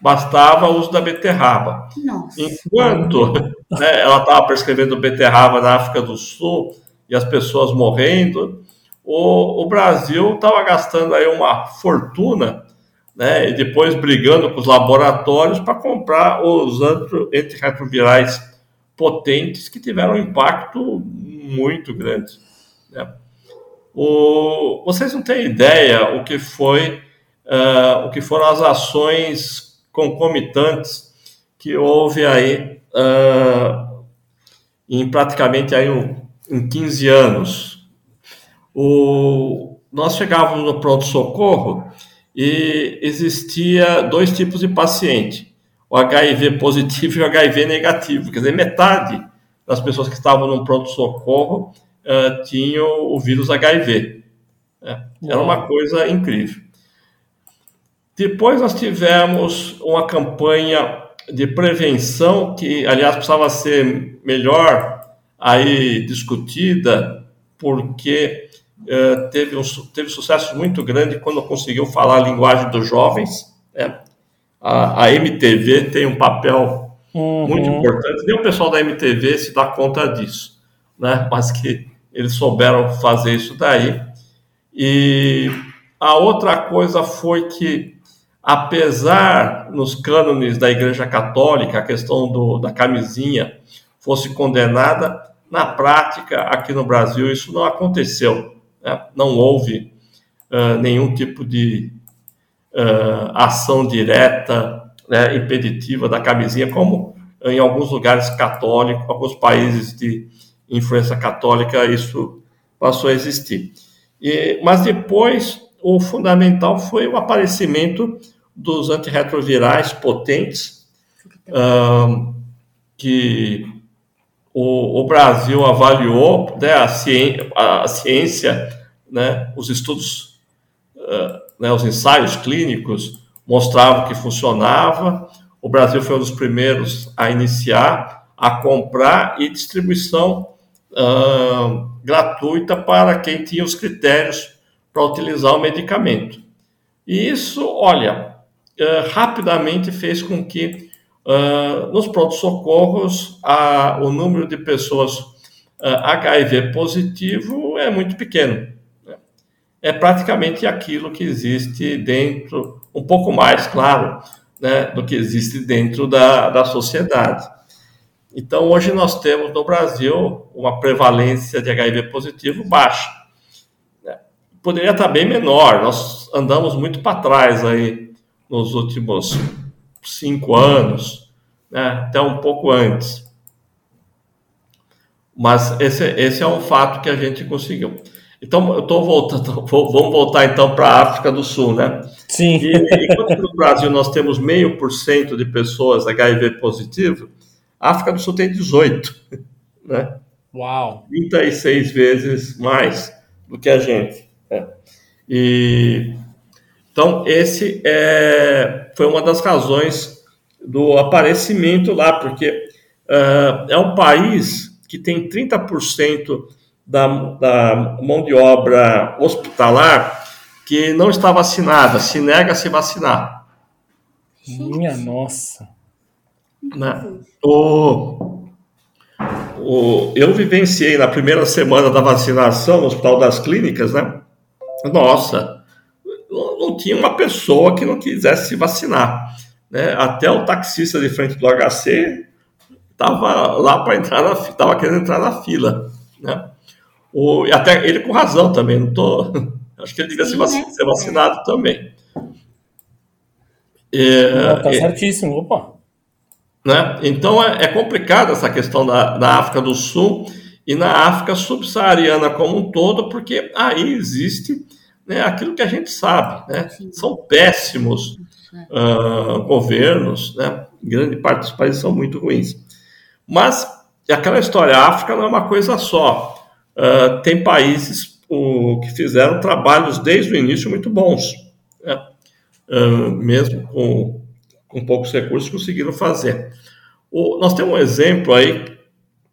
bastava o uso da beterraba. Nossa. Enquanto né, ela estava prescrevendo beterraba na África do Sul e as pessoas morrendo, o, o Brasil estava gastando aí uma fortuna né, e depois brigando com os laboratórios para comprar os antirretrovirais potentes que tiveram um impacto muito grande. Né? O, vocês não têm ideia o que foi uh, o que foram as ações concomitantes que houve aí uh, em praticamente aí um, em 15 anos. O, nós chegávamos no pronto-socorro e existia dois tipos de paciente, o HIV positivo e o HIV negativo, quer dizer, metade das pessoas que estavam no pronto-socorro uh, tinham o vírus HIV. É, era uma coisa incrível. Depois nós tivemos uma campanha de prevenção que, aliás, precisava ser melhor aí discutida, porque uh, teve um teve sucesso muito grande quando conseguiu falar a linguagem dos jovens. Né? A, a MTV tem um papel uhum. muito importante. Nem o pessoal da MTV se dá conta disso, né? Mas que eles souberam fazer isso daí. E a outra coisa foi que, apesar nos cânones da Igreja Católica a questão do, da camisinha fosse condenada, na prática, aqui no Brasil, isso não aconteceu. Né? Não houve uh, nenhum tipo de uh, ação direta, né, impeditiva da camisinha, como em alguns lugares católicos, alguns países de influência católica, isso passou a existir. E, mas depois, o fundamental foi o aparecimento dos antirretrovirais potentes, uh, que o, o, Brasil avaliou, né, a, ciência, a ciência né, os estudos, uh, né, os ensaios clínicos mostravam que funcionava. O Brasil foi um dos primeiros a iniciar, a comprar e distribuição uh, gratuita para quem tinha os critérios para utilizar o medicamento. E isso, olha, uh, rapidamente fez com que uh, nos prontos-socorros o número de pessoas HIV positivo é muito pequeno. Né? É praticamente aquilo que existe dentro, um pouco mais, claro, né, do que existe dentro da, da sociedade. Então, hoje nós temos no Brasil uma prevalência de HIV positivo baixa. Né? Poderia estar bem menor, nós andamos muito para trás aí nos últimos cinco anos, né? até um pouco antes. Mas esse, esse é um fato que a gente conseguiu. Então, eu estou voltando, vamos voltar então para a África do Sul, né? Sim. E, enquanto no Brasil nós temos meio por cento de pessoas HIV positivo, a África do Sul tem 18, né? Uau! 36 vezes mais do que a gente. Né? E então esse é, foi uma das razões do aparecimento lá, porque uh, é um país que tem 30% da, da mão de obra hospitalar que não está vacinada, se nega a se vacinar. Minha nossa. Né? O, o, eu vivenciei na primeira semana da vacinação no Hospital das Clínicas, né? Nossa, não, não tinha uma pessoa que não quisesse se vacinar. Né? Até o taxista de frente do HC estava lá para entrar na estava querendo entrar na fila. Né? O, até ele com razão também, não tô. Acho que ele devia Sim, ser, né? ser vacinado também. É, tá é, certíssimo, opa. Né? Então é, é complicado essa questão da, da África do Sul e na África subsaariana como um todo, porque aí existe né, aquilo que a gente sabe, né? São péssimos uh, governos, né? Grande parte dos países são muito ruins. Mas aquela história, a África não é uma coisa só. Uh, tem países uh, que fizeram trabalhos desde o início muito bons, né? uh, mesmo com com poucos recursos, conseguiram fazer. O, nós temos um exemplo aí,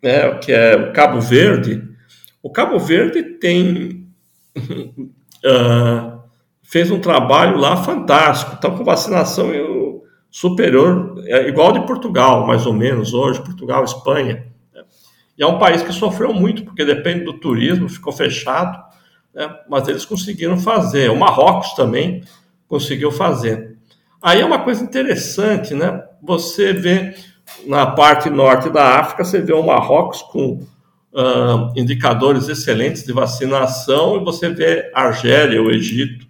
né, que é o Cabo Verde. O Cabo Verde tem uh, fez um trabalho lá fantástico, está com vacinação superior, é igual de Portugal, mais ou menos, hoje, Portugal, Espanha. Né? E é um país que sofreu muito, porque depende do turismo, ficou fechado, né? mas eles conseguiram fazer. O Marrocos também conseguiu fazer. Aí é uma coisa interessante, né? Você vê na parte norte da África, você vê o Marrocos com indicadores excelentes de vacinação e você vê a Argélia, o Egito,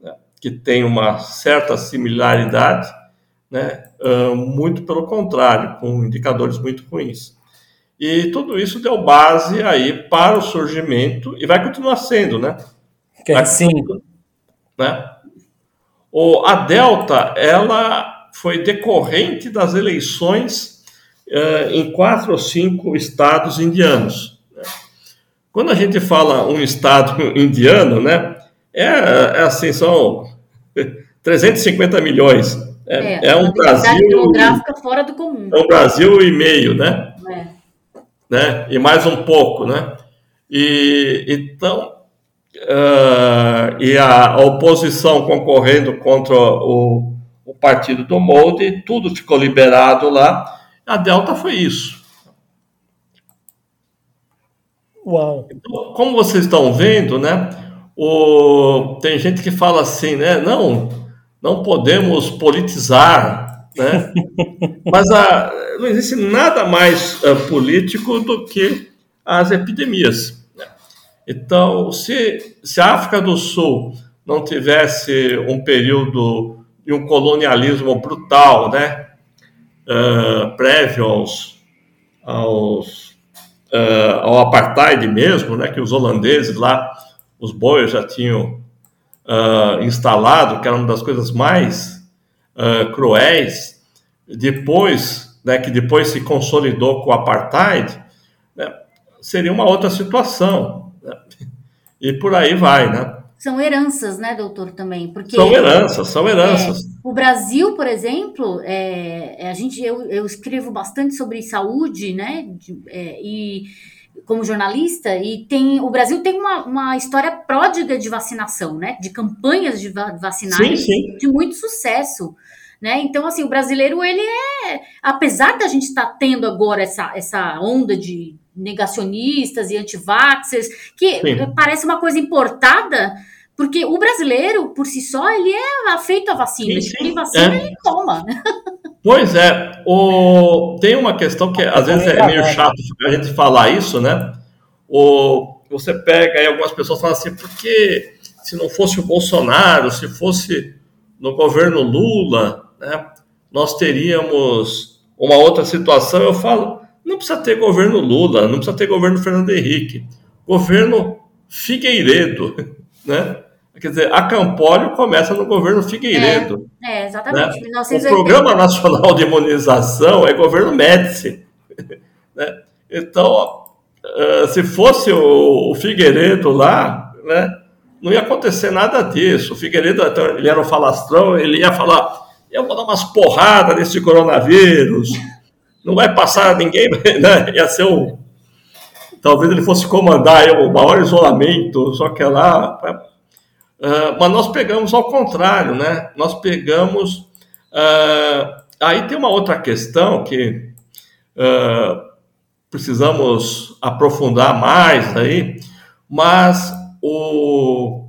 né? que tem uma certa similaridade, né? Muito pelo contrário, com indicadores muito ruins. E tudo isso deu base aí para o surgimento e vai continuar sendo, né? Vai, sim. Né? O, a Delta, ela foi decorrente das eleições uh, em quatro ou cinco estados indianos. Quando a gente fala um estado indiano, né, é, é assim, são 350 milhões. É, é, é um Brasil. demográfica fora do comum. É um Brasil e meio, né? É. né? E mais um pouco, né? E então uh, e a, oposição concorrendo contra o, o partido do Molde, tudo ficou liberado lá. A Delta foi isso. Uau. Então, como vocês estão vendo, né? O, tem gente que fala assim, né? Não, não podemos politizar, né? Mas a, não existe nada mais uh, político do que as epidemias. Né? Então, se, se a África do Sul não tivesse um período de um colonialismo brutal, né? Uh, prévio aos, aos uh, ao apartheid mesmo, né? Que os holandeses lá, os boios já tinham uh, instalado, que era uma das coisas mais uh, cruéis, depois, né, que depois se consolidou com o apartheid, né, seria uma outra situação. Né? E por aí vai, né? São heranças, né, doutor, também? Porque são heranças, são heranças. É, o Brasil, por exemplo, é, é, a gente, eu, eu escrevo bastante sobre saúde, né, de, é, e como jornalista, e tem o Brasil tem uma, uma história pródiga de vacinação, né? De campanhas de vacinais sim, sim. de muito sucesso. Né? Então, assim, o brasileiro, ele é. Apesar da gente estar tá tendo agora essa, essa onda de negacionistas e antivaxers, que sim. parece uma coisa importada, porque o brasileiro, por si só, ele é afeito à vacina. Sim, sim. Ele vacina, é. ele toma. Pois é, o... tem uma questão que às vezes é meio chato a gente falar isso, né? O... Você pega aí algumas pessoas falam assim, porque se não fosse o Bolsonaro, se fosse no governo Lula, né, nós teríamos uma outra situação. Eu falo, não precisa ter governo Lula, não precisa ter governo Fernando Henrique, governo Figueiredo, né? Quer dizer, a Campólio começa no governo Figueiredo. É, é exatamente. Né? O Programa Nacional de Imunização é governo Médici. né? Então, uh, se fosse o, o, Figueiredo lá, né, não ia acontecer nada disso. O Figueiredo, ele era um falastrão, ele ia falar, eu vou dar umas porradas nesse coronavírus, não vai passar ninguém, né? ia ser um... Talvez ele fosse comandar o maior isolamento, só que lá Uh, mas nós pegamos ao contrário, né? Nós pegamos. Uh, aí tem uma outra questão que uh, precisamos aprofundar mais aí, mas o,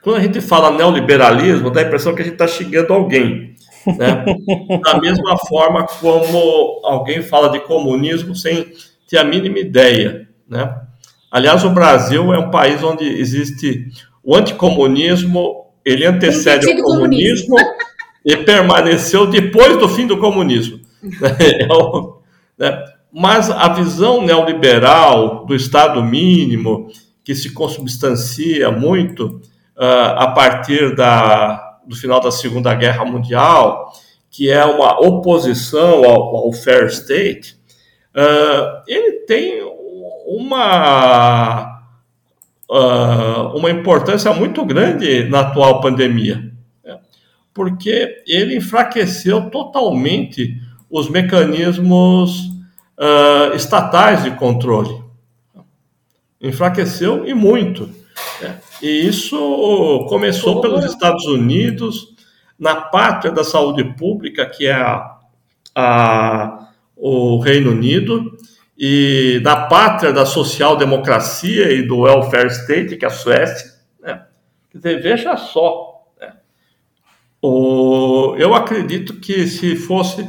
quando a gente fala neoliberalismo, dá a impressão que a gente está xingando alguém. Né? da mesma forma como alguém fala de comunismo sem ter a mínima ideia. Né? Aliás, o Brasil é um país onde existe o anticomunismo ele antecede o comunismo e permaneceu depois do fim do comunismo. É né? Mas a visão neoliberal do Estado mínimo, que se consubstancia muito uh, a partir da, do final da Segunda Guerra Mundial, que é uma oposição ao, ao fair state, uh, ele tem uma uh, uma importância muito grande na atual pandemia, né? porque ele enfraqueceu totalmente os mecanismos uh, estatais de controle. Enfraqueceu e muito. Né? E isso começou pelos Estados Unidos, na pátria da saúde pública, que é a, a, o Reino Unido, e da pátria da social-democracia e do welfare state, que é a Suécia. Né? Quer dizer, veja só. Né? O, eu acredito que se fosse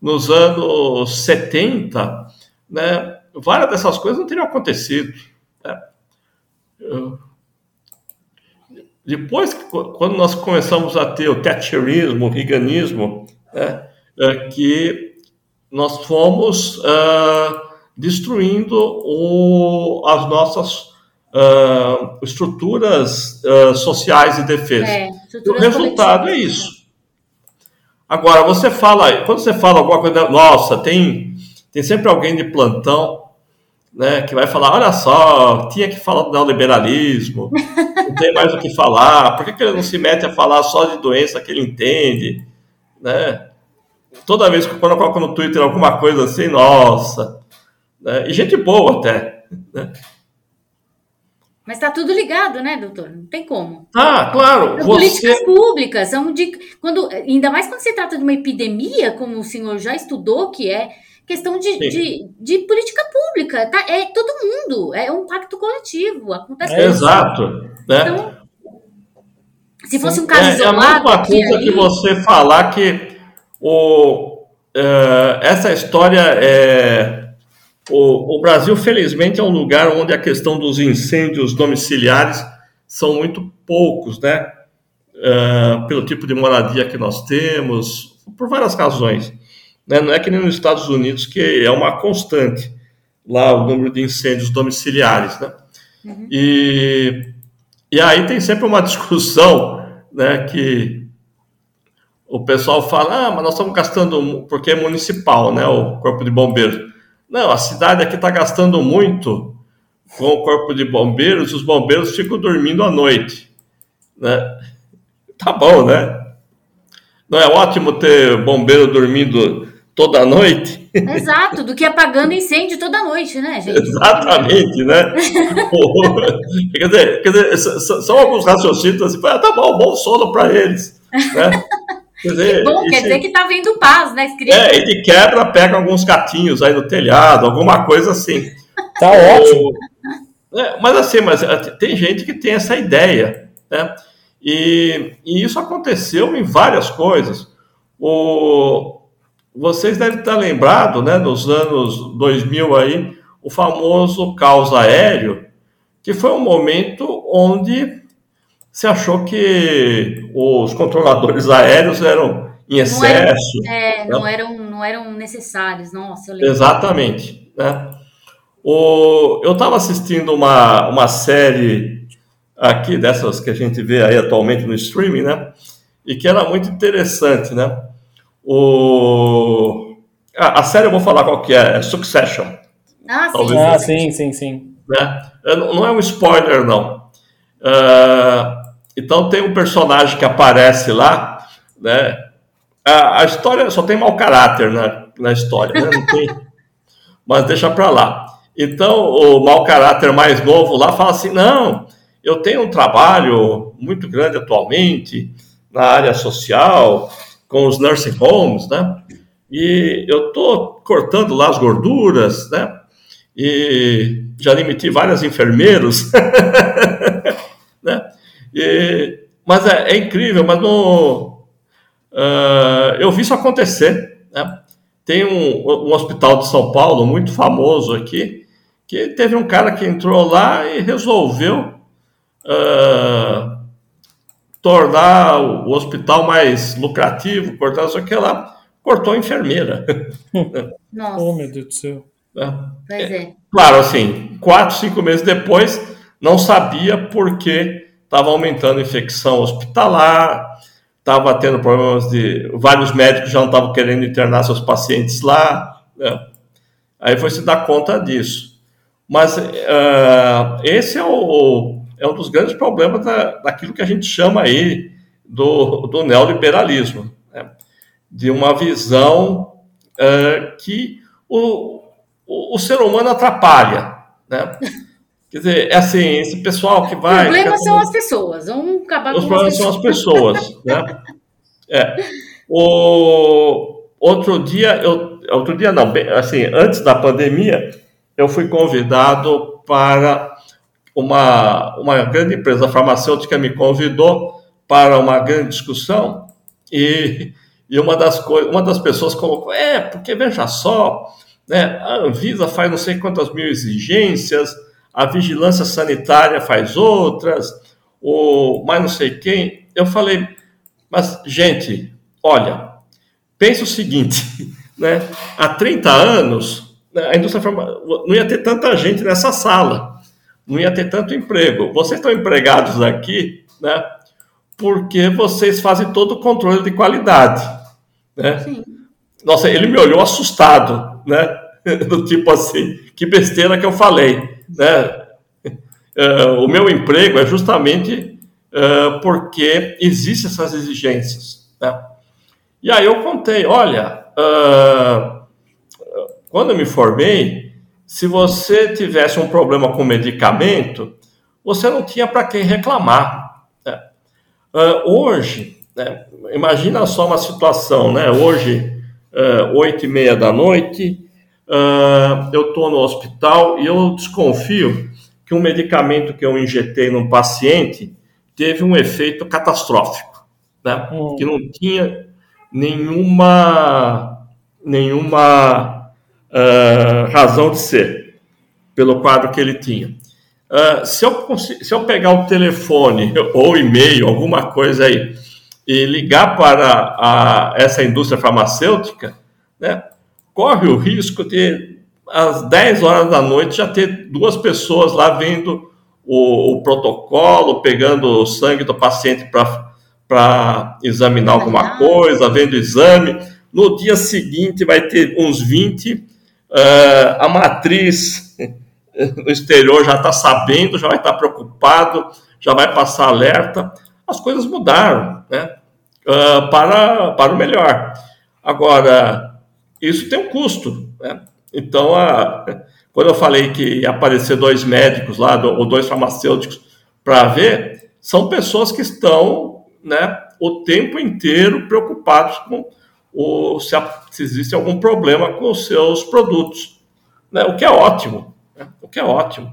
nos anos 70, né, várias dessas coisas não teriam acontecido. Né? depois, quando nós começamos a ter o Thatcherismo, o Reaganismo, né, é que nós fomos... Uh, destruindo o, as nossas uh, estruturas uh, sociais de defesa. É, o resultado é isso. Agora, você fala, quando você fala alguma coisa, nossa, tem, tem sempre alguém de plantão né, que vai falar, olha só, tinha que falar do neoliberalismo, não tem mais o que falar, por que, que ele não se mete a falar só de doença que ele entende, né? Toda vez que quando eu coloco no Twitter alguma coisa assim, nossa, né? e gente boa até, né? Mas está tudo ligado, né, doutor? Não tem como. Ah, claro. As você... Políticas públicas são de. Quando, ainda mais quando se trata de uma epidemia, como o senhor já estudou, que é questão de, de, de, política pública. Tá? É todo mundo, é um pacto coletivo. Acontece é, Exato. Né? Então, se fosse um caso é, isolado. É a mesma coisa que você falar que o, uh, essa história é. O, o Brasil, felizmente, é um lugar onde a questão dos incêndios domiciliares são muito poucos, né? Uh, pelo tipo de moradia que nós temos, por várias razões. Né? Não é que nem nos Estados Unidos, que é uma constante lá o número de incêndios domiciliares. Né? Uhum. E, e aí tem sempre uma discussão né, que o pessoal fala, ah, mas nós estamos gastando, porque é municipal, né, o corpo de bombeiros. Não, a cidade aqui está gastando muito com o corpo de bombeiros, os bombeiros ficam dormindo à noite. Né? Tá bom, né? Não é ótimo ter bombeiro dormindo toda noite. Exato, do que apagando incêndio toda noite, né, gente? Exatamente, né? quer dizer, quer dizer, são alguns raciocínios assim, ah, tá bom, bom sono para eles. Né? Quer dizer, bom, quer dizer que tá vendo paz, né? Escrito. É, e de quebra pega alguns gatinhos aí no telhado, alguma coisa assim. Tá ótimo. É, mas assim, mas é, tem gente que tem essa ideia, né? E, e isso aconteceu em várias coisas. O, vocês devem estar lembrados, né, nos anos 2000 aí, o famoso caos aéreo, que foi um momento onde se achou que os controladores aéreos eram em excesso. Não, era, é, não, eram, não eram necessários, nossa, eu lembro. Exatamente. Né? O, eu estava assistindo uma, uma série aqui, dessas que a gente vê aí atualmente no streaming, né? E que era muito interessante, né? O... Ah, a série eu vou falar qual que é, é Succession. Ah, sim. Ah, sim, sim, sim. Né? Não é um spoiler, não. Uh, então tem um personagem que aparece lá, né? A, a história só tem mau caráter na, na história, né? Não tem... Mas deixa para lá. Então o mau caráter mais novo lá fala assim: não, eu tenho um trabalho muito grande atualmente na área social, com os nursing homes, né? E eu estou cortando lá as gorduras, né? E já demiti vários enfermeiros? E, mas é, é, incrível, mas no, uh, eu vi isso acontecer, né? Tem um, um hospital de São Paulo muito famoso aqui, que teve um cara que entrou lá e resolveu uh, tornar o hospital mais lucrativo, cortar isso aqui lá, cortou a enfermeira. Nossa. Oh, meu Deus do céu. É. Pois é. Claro, assim, quatro, cinco meses depois, não sabia porque estava aumentando a infecção hospitalar, estava tendo problemas de. Vários médicos já não estavam querendo internar seus pacientes lá. Né? Aí foi se dar conta disso. Mas uh, esse é o, é um dos grandes problemas da, daquilo que a gente chama aí do, do neoliberalismo, né? de uma visão uh, que o, o, o, ser humano atrapalha. Né? Quer dizer, é assim, esse pessoal que vai. O problema são as pessoas, vamos acabar Os problemas são as pessoas. né? é. O outro dia, eu, outro dia não, assim, antes da pandemia, eu fui convidado para uma, uma grande empresa farmacêutica me convidou para uma grande discussão e, e uma, das uma das pessoas colocou, é, porque veja só, né, a Anvisa faz não sei quantas mil exigências, a vigilância sanitária faz outras, o mais não sei quem. Eu falei, mas, gente, olha, pense o seguinte, né, há 30 anos, né, a indústria farmacêutica não ia ter tanta gente nessa sala não ia ter tanto emprego. Vocês estão empregados aqui, né? Porque vocês fazem todo o controle de qualidade, né? Sim. Nossa, ele me olhou assustado, né? Do tipo assim, que besteira que eu falei, né? Uh, o meu emprego é justamente uh, porque existem essas exigências, né? E aí eu contei, olha, uh, quando eu me formei, se você tivesse um problema com medicamento, você não tinha para quem reclamar. Né? hoje, né, imagina só uma situação, né? Hoje, oito e meia da noite, eu estou no hospital e eu desconfio que um medicamento que eu injetei num paciente teve um efeito catastrófico, né? Hum. Que não tinha nenhuma nenhuma uh, razão de ser pelo quadro que ele tinha. Uh, se, eu, se eu pegar o telefone ou e-mail, alguma coisa aí, e ligar para a, essa indústria farmacêutica, né, corre o risco de às 10 horas da noite já ter duas pessoas lá vendo o, o protocolo, pegando o sangue do paciente para examinar alguma coisa, vendo o exame. No dia seguinte vai ter uns 20, uh, eh, a matriz no exterior já está sabendo, já vai estar tá preocupado, já vai passar alerta. As coisas mudaram, né? Uh, para, para o melhor. Agora, isso tem um custo, né? Então, a, quando eu falei que ia aparecer dois médicos lá, ou dois farmacêuticos para ver, são pessoas que estão né, o tempo inteiro preocupados com o, se, se existe algum problema com os seus produtos. Né, o que é ótimo. Né, o que é ótimo.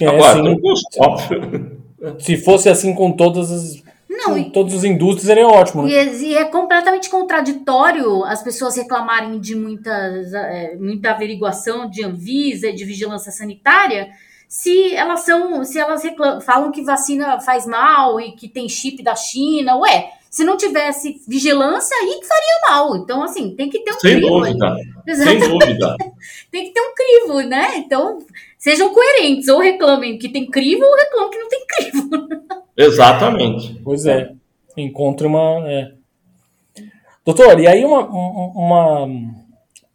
É, Agora, assim, tem um custo, óbvio. Se fosse assim com todas as não, e, todas as indústrias ele é ótimo. Né? E, é, e, é, completamente contraditório as pessoas reclamarem de muitas, é, muita averiguação de Anvisa, de vigilância sanitária, se elas são, se elas reclamam, falam que vacina faz mal e que tem chip da China, ué, se não tivesse vigilância, aí que faria mal. Então, assim, tem que ter um Sem crivo. Dúvida. Sem dúvida. tem que ter um crivo, né? Então, sejam coerentes. Ou reclamem que tem crivo, ou reclamem que não tem crivo. Exatamente. Pois é. Encontre uma. É. Doutor, e aí uma, uma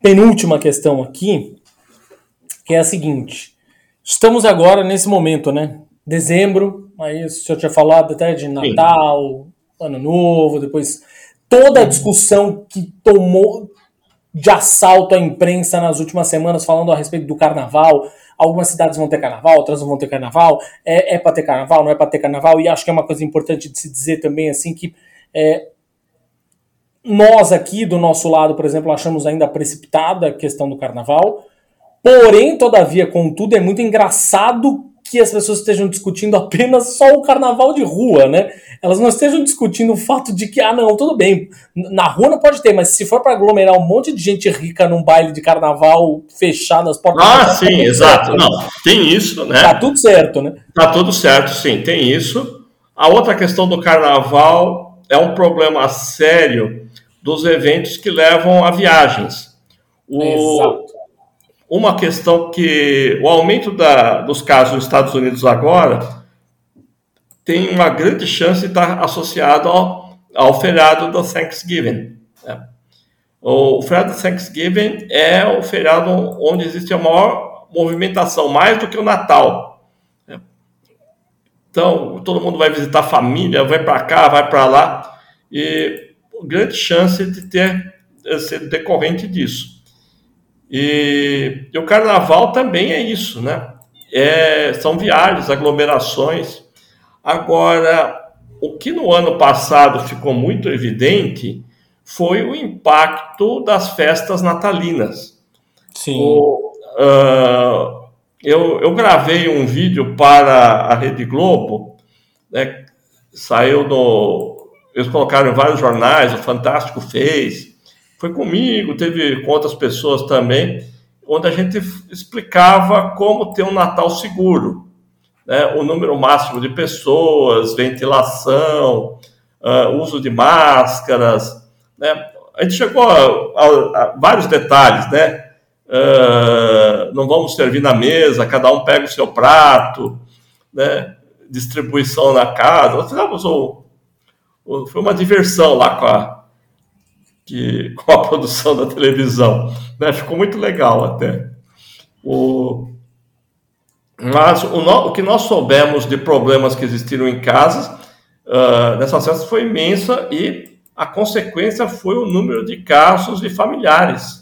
penúltima questão aqui, que é a seguinte. Estamos agora nesse momento, né? Dezembro, aí o senhor tinha falado até de Natal, Sim. Ano Novo, depois toda a discussão que tomou de assalto à imprensa nas últimas semanas falando a respeito do carnaval, Algumas cidades vão ter carnaval, outras não vão ter carnaval. É, é para ter carnaval, não é para ter carnaval. E acho que é uma coisa importante de se dizer também assim que é, nós aqui do nosso lado, por exemplo, achamos ainda precipitada a questão do carnaval. Porém, todavia, contudo, é muito engraçado que as pessoas estejam discutindo apenas só o carnaval de rua, né? Elas não estejam discutindo o fato de que, ah, não, tudo bem, na rua não pode ter, mas se for para aglomerar um monte de gente rica num baile de carnaval fechado as portas. Ah, sim, tá exato. Certo, né? Não, tem isso, né? Tá tudo certo, né? Tá tudo certo, sim, tem isso. A outra questão do carnaval é um problema sério dos eventos que levam a viagens. O, Exato uma questão que o aumento da, dos casos nos Estados Unidos agora tem uma grande chance de estar associado ao, ao feriado do Thanksgiving. Né? O feriado do Thanksgiving é o feriado onde existe a maior movimentação, mais do que o Natal. Né? Então, todo mundo vai visitar a família, vai para cá, vai para lá, e grande chance de ter ser decorrente disso. E, e o carnaval também é isso, né? É, são viagens, aglomerações. Agora, o que no ano passado ficou muito evidente foi o impacto das festas natalinas. Sim. O, uh, eu, eu gravei um vídeo para a Rede Globo, né, saiu no. Eles colocaram em vários jornais, o Fantástico fez, foi comigo, teve com outras pessoas também, onde a gente explicava como ter um Natal seguro. Né? O número máximo de pessoas, ventilação, uh, uso de máscaras. Né? A gente chegou a, a, a vários detalhes, né? Uh, não vamos servir na mesa, cada um pega o seu prato, né? distribuição na casa. Nós fizemos um, um, foi uma diversão lá com a, que, com a produção da televisão. Né? Ficou muito legal até. O, mas o, no, o, que nós soubemos de problemas que existiram em casas uh, nessas festas foi imensa e a consequência foi o número de casos de familiares.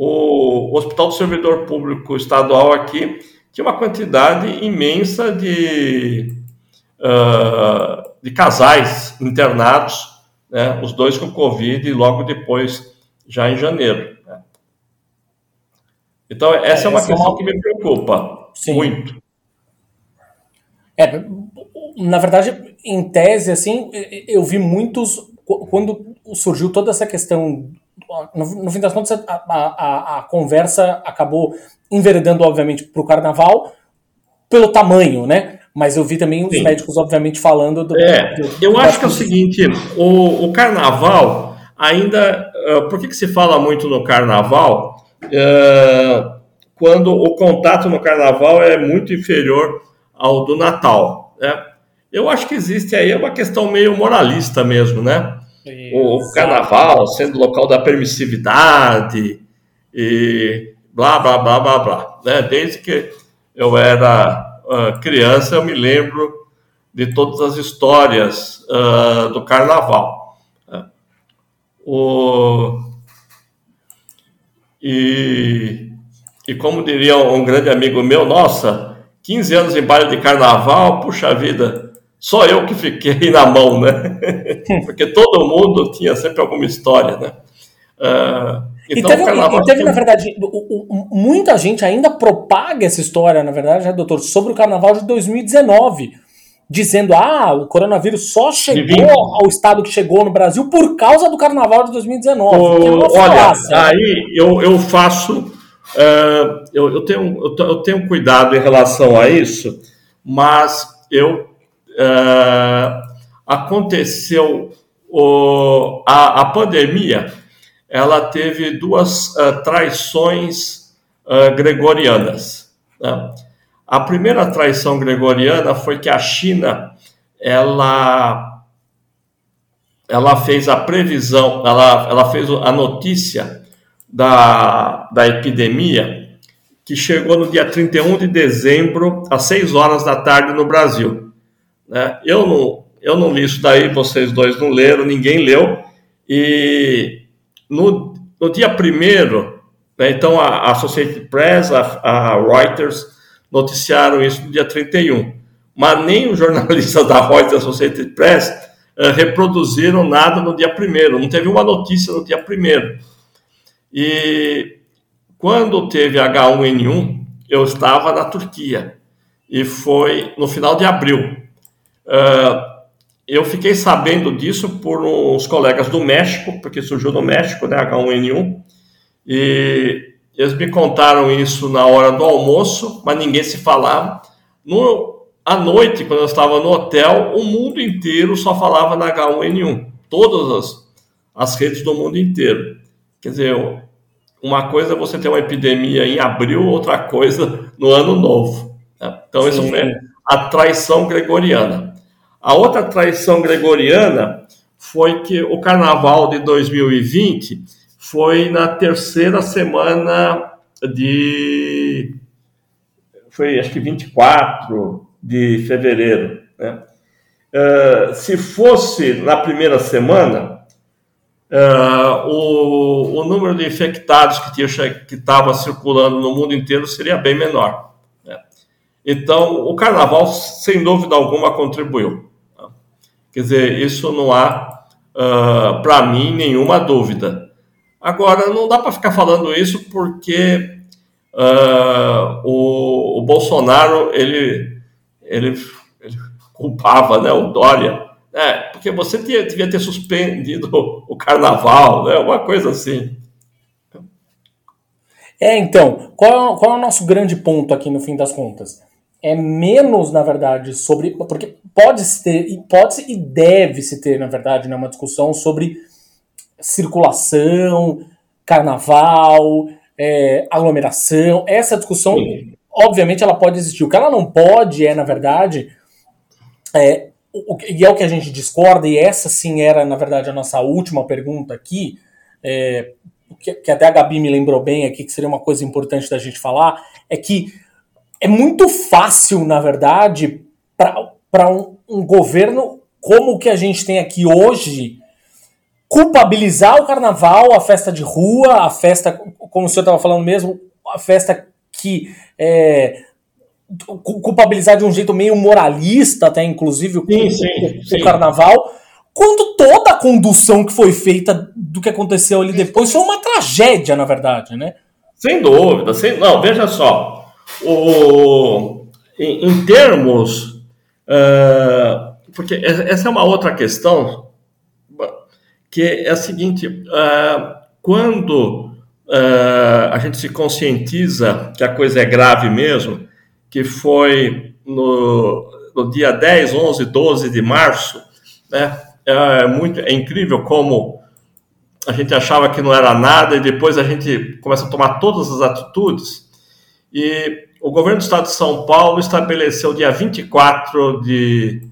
O Hospital do Servidor Público Estadual aqui tinha uma quantidade imensa de, uh, de casais internados né, os dois com Covid e logo depois, já em janeiro. Né. Então, essa é, é uma essa questão é uma... que me preocupa Sim. muito. É, na verdade, em tese, assim, eu vi muitos. Quando surgiu toda essa questão, no, no fim das contas, a, a, a conversa acabou enveredando, obviamente, para o carnaval, pelo tamanho, né? Mas eu vi também os Sim. médicos, obviamente, falando do. É, do, eu do acho que é o seguinte: o, o carnaval ainda. Uh, por que, que se fala muito no carnaval? Uh, quando o contato no carnaval é muito inferior ao do Natal. Né? Eu acho que existe aí uma questão meio moralista mesmo, né? O, o carnaval sendo local da permissividade e blá, blá, blá, blá, blá. Né? Desde que eu era uh, criança, eu me lembro de todas as histórias uh, do carnaval. Né? O... E, e como diria um grande amigo meu, nossa, 15 anos em baile de carnaval, puxa vida, só eu que fiquei na mão, né? Porque todo mundo tinha sempre alguma história, né? Uh, então, e teve, e teve na verdade, muita gente ainda propaga essa história, na verdade, né, doutor, sobre o carnaval de 2019, dizendo: ah, o coronavírus só chegou ao estado que chegou no Brasil por causa do carnaval de 2019. O, olha, aí eu, eu faço. Uh, eu, eu, tenho, eu, tenho cuidado em relação a isso, mas eu. Uh, aconteceu o, a, a pandemia ela teve duas uh, traições uh, gregorianas. Né? A primeira traição gregoriana foi que a China ela ela fez a previsão, ela, ela fez a notícia da, da epidemia que chegou no dia 31 de dezembro, às 6 horas da tarde no Brasil. Né? Eu, não, eu não li isso daí, vocês dois não leram, ninguém leu, e no, no dia primeiro, né, então a, Associated Press, a, a, Reuters noticiaram isso no dia 31, mas nem os jornalistas da Reuters e Associated Press uh, reproduziram nada no dia primeiro, não teve uma notícia no dia primeiro. E quando teve H1N1, eu estava na Turquia e foi no final de abril. Uh, eu fiquei sabendo disso por uns colegas do México, porque surgiu no México, né, H1N1, e eles me contaram isso na hora do almoço, mas ninguém se falava. No, à noite, quando eu estava no hotel, o mundo inteiro só falava na H1N1, todas as, as redes do mundo inteiro. Quer dizer, uma coisa é você ter uma epidemia em abril, outra coisa no ano novo. Né? Então, Sim. isso foi a traição gregoriana. A outra traição gregoriana foi que o carnaval de 2020 foi na terceira semana de. Foi acho que 24 de fevereiro. Né? Uh, se fosse na primeira semana, uh, o, o número de infectados que estava circulando no mundo inteiro seria bem menor. Né? Então, o carnaval, sem dúvida alguma, contribuiu. Quer dizer, isso não há, uh, ah, para mim, nenhuma dúvida. Agora, não dá para ficar falando isso porque uh, o, o, Bolsonaro, ele, ele, ele, culpava né, o Dória, né, porque você tinha, devia ter suspendido o carnaval, né, uma coisa assim. É, então, qual, qual é o nosso grande ponto aqui no fim das contas? É menos, na verdade, sobre. Porque pode-se ter, pode e deve-se ter, na verdade, né, uma discussão sobre circulação, carnaval, é, aglomeração. Essa discussão, Sim. obviamente, ela pode existir. O que ela não pode é, na verdade, é, e é o que a gente discorda, e essa sim era, na verdade, a nossa última pergunta aqui, é, que, que até a Gabi me lembrou bem aqui, que seria uma coisa importante da gente falar, é que é muito fácil, na verdade, para um, um governo como o que a gente tem aqui hoje, culpabilizar o carnaval, a festa de rua, a festa, como o senhor estava falando mesmo, a festa que é, culpabilizar de um jeito meio moralista, até inclusive, sim, sim, o, sim. carnaval, quando toda a condução que foi feita do que aconteceu ali depois foi uma tragédia, na verdade, né? Sem dúvida, sem, não, veja só, o, em, em termos, uh, porque essa é uma outra questão, que é a seguinte, uh, quando uh, a gente se conscientiza que a coisa é grave mesmo, que foi no, no dia 10, 11, 12 de março, né? É, muito, é incrível como a gente achava que não era nada e depois a gente começa a tomar todas as atitudes. E o governo do estado de São Paulo estabeleceu dia 24 de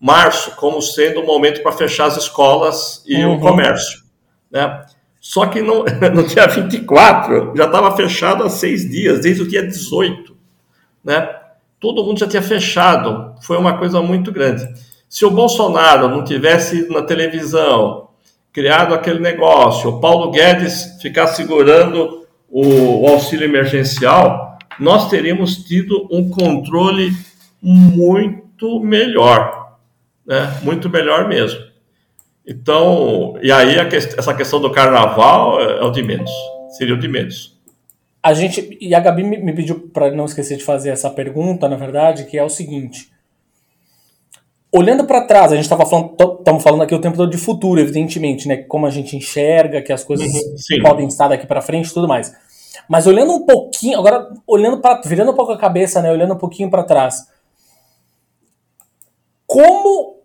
março como sendo o momento para fechar as escolas e uhum. o comércio. Né? Só que no, no dia 24 já estava fechado há seis dias, desde o dia 18 né? Todo mundo já tinha fechado, foi uma coisa muito grande. Se o Bolsonaro não tivesse ido na televisão, criado aquele negócio, o Paulo Guedes ficar segurando o, o auxílio emergencial, nós teríamos tido um controle muito melhor, né? Muito melhor mesmo. Então, e aí que, essa questão do carnaval é, é o de menos, seria o de menos a gente e a Gabi me, me pediu para não esquecer de fazer essa pergunta, na verdade, que é o seguinte: olhando para trás, a gente estava falando, estamos falando aqui o tempo todo de futuro, evidentemente, né? Como a gente enxerga que as coisas uhum, podem estar daqui para frente, e tudo mais. Mas olhando um pouquinho, agora olhando para, virando um pouco a cabeça, né? Olhando um pouquinho para trás, como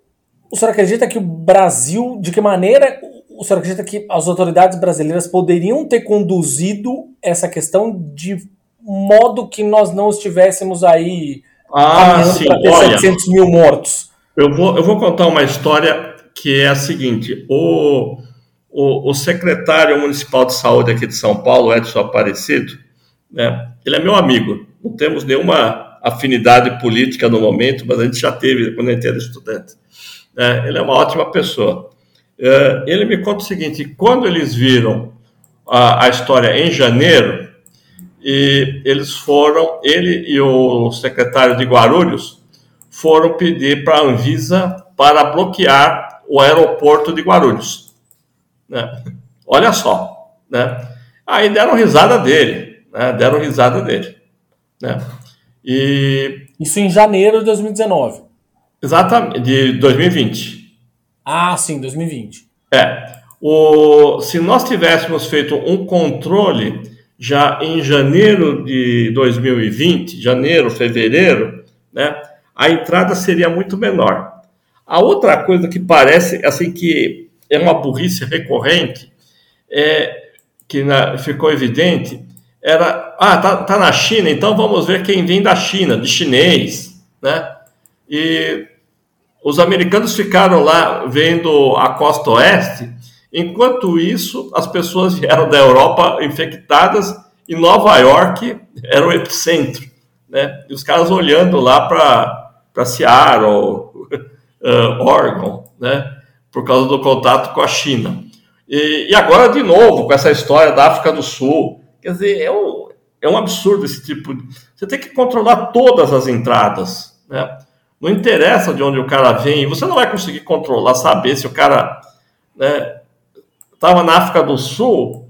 o senhor acredita que o Brasil, de que maneira o senhor acredita que as autoridades brasileiras poderiam ter conduzido essa questão de modo que nós não estivéssemos aí ah, sim. ter Olha, 700 mil mortos? Eu vou, eu vou contar uma história que é a seguinte: o, o, o secretário municipal de saúde aqui de São Paulo, Edson Aparecido, né, ele é meu amigo, não temos nenhuma afinidade política no momento, mas a gente já teve quando a gente era estudante. É, ele é uma ótima pessoa. É, ele me conta o seguinte: quando eles viram a, a história em janeiro, e eles foram, ele e o secretário de Guarulhos foram pedir para a Anvisa para bloquear o aeroporto de Guarulhos. Né? Olha só, né? Aí deram risada dele, né? deram risada dele, né? E isso em janeiro de 2019. Exatamente, de 2020. Ah, sim, 2020. É. O, se nós tivéssemos feito um controle já em janeiro de 2020, janeiro, fevereiro, né, a entrada seria muito menor. A outra coisa que parece assim que é uma burrice recorrente, é, que na, ficou evidente, era, ah, tá, tá na China, então vamos ver quem vem da China, de chinês, né? E os americanos ficaram lá vendo a costa oeste, enquanto isso, as pessoas vieram da Europa infectadas e Nova York era o epicentro. Né? E os caras olhando lá para Seattle, uh, Oregon, né? Por causa do contato com a China. E, e, agora, de novo, com essa história da África do Sul. Quer dizer, é um, é um absurdo esse tipo de. Você tem que controlar todas as entradas. Né? Não interessa de onde o cara vem, você não vai conseguir controlar, saber se o cara estava né, na África do Sul,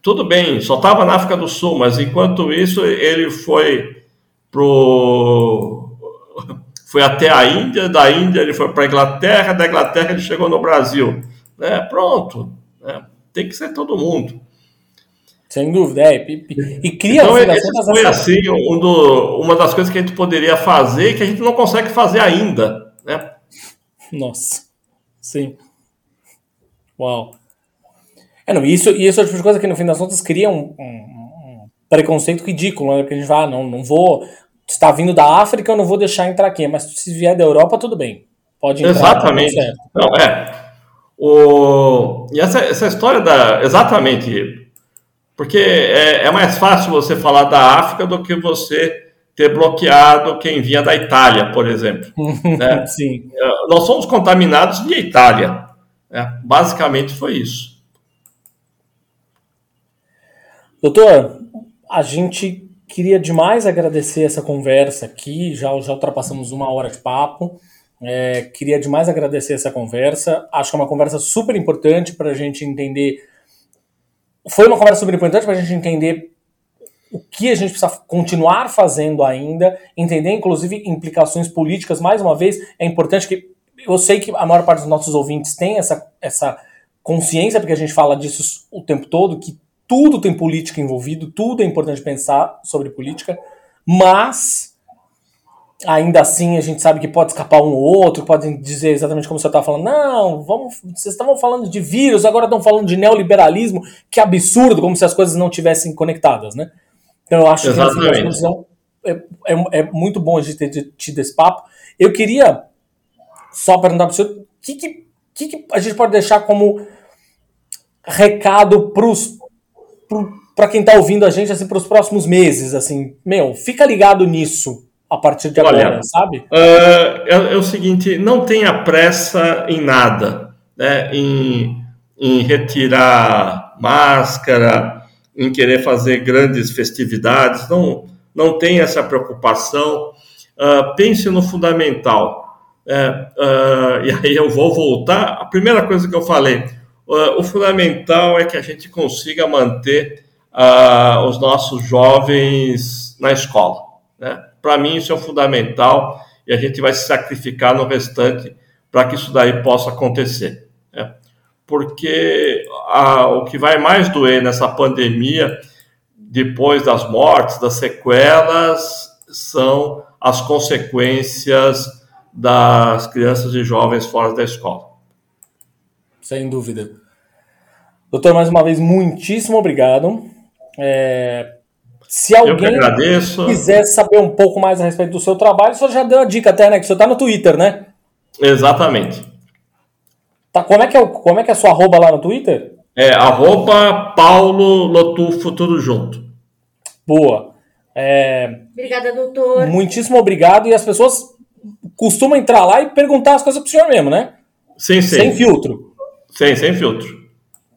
tudo bem, só estava na África do Sul, mas enquanto isso ele foi pro foi até a Índia, da Índia ele foi para a Inglaterra, da Inglaterra ele chegou no Brasil, né? Pronto, né? tem que ser todo mundo. Sem dúvida, é. E, e cria então, esse foi assim um do, uma das coisas que a gente poderia fazer que a gente não consegue fazer ainda, né? Nossa, sim. Uau. É, não, isso, e isso é tipo de coisa que no fim das contas cria um, um, um preconceito ridículo, né? Porque a gente fala, ah, não, não vou. Está vindo da África, eu não vou deixar entrar aqui. Mas se vier da Europa, tudo bem. Pode entrar. Exatamente. Não, é. O, e essa, essa história da. Exatamente. Porque é, é mais fácil você falar da África do que você ter bloqueado quem vinha da Itália, por exemplo. né? Sim. É, nós somos contaminados via Itália. Né? Basicamente foi isso. Doutor, a gente queria demais agradecer essa conversa aqui, já, já ultrapassamos uma hora de papo. É, queria demais agradecer essa conversa. Acho que é uma conversa super importante para a gente entender. Foi uma conversa super importante para a gente entender o que a gente precisa continuar fazendo ainda, entender inclusive implicações políticas. Mais uma vez, é importante que eu sei que a maior parte dos nossos ouvintes tem essa, essa consciência, porque a gente fala disso o tempo todo, que tudo tem política envolvido, tudo é importante pensar sobre política, mas ainda assim a gente sabe que pode escapar um ou outro, podem dizer exatamente como você estava falando, não, vamos, vocês estavam falando de vírus, agora estão falando de neoliberalismo, que absurdo, como se as coisas não tivessem conectadas, né? Então eu acho Exatamente. que é, é, é, muito bom a gente ter tido esse papo. Eu queria só perguntar para o senhor o que, que, que, a gente pode deixar como recado para quem está ouvindo a gente assim, para os próximos meses. assim, Meu, fica ligado nisso a partir de Olha, agora, sabe? Uh, é, é, o seguinte, não tenha pressa em nada, né? em, em retirar máscara, em querer fazer grandes festividades, não, não tenha essa preocupação. Uh, pense no fundamental. É, uh, e aí eu vou voltar. A primeira coisa que eu falei, o fundamental é que a gente consiga manter os nossos jovens na escola. Né? Para mim, isso é o fundamental e a gente vai se sacrificar no restante para que isso daí possa acontecer. Né? porque a, o que vai mais doer nessa pandemia, depois das mortes, das sequelas, são as consequências das crianças e jovens fora da escola. Sem dúvida. Doutor, mais uma vez, muitíssimo obrigado. É, se alguém quiser saber um pouco mais a respeito do seu trabalho, o senhor já deu a dica até, né? Que o senhor está no Twitter, né? Exatamente. Tá, como, é que é o, como é que é a sua arroba lá no Twitter? É, arroba Paulo Lotufo, tudo junto. Boa. É, Obrigada, doutor. Muitíssimo obrigado. E as pessoas costumam entrar lá e perguntar as coisas pro senhor mesmo, né? Sim, sim. Sem filtro. Sim, sem filtro.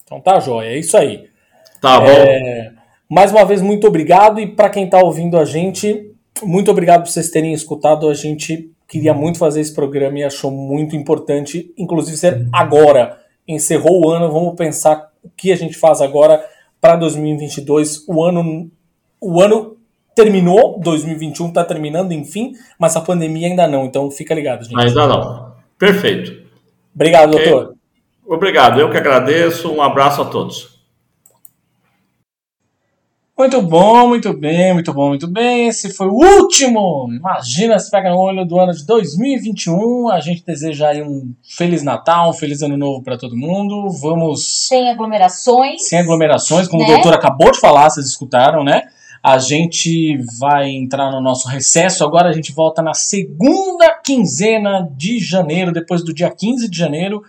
Então tá jóia, é isso aí. Tá bom. É, mais uma vez, muito obrigado. E para quem tá ouvindo a gente, muito obrigado por vocês terem escutado a gente queria muito fazer esse programa e achou muito importante, inclusive ser agora. Encerrou o ano, vamos pensar o que a gente faz agora para 2022. O ano, o ano terminou, 2021 está terminando, enfim, mas a pandemia ainda não. Então fica ligado, gente. Ainda não. Perfeito. Obrigado, okay. doutor. Obrigado, eu que agradeço. Um abraço a todos. Muito bom, muito bem, muito bom, muito bem. Esse foi o último. Imagina se pega no olho do ano de 2021. A gente deseja aí um feliz Natal, um feliz ano novo para todo mundo. Vamos sem aglomerações. Sem aglomerações, como né? o doutor acabou de falar, vocês escutaram, né? A gente vai entrar no nosso recesso. Agora a gente volta na segunda quinzena de janeiro, depois do dia 15 de janeiro.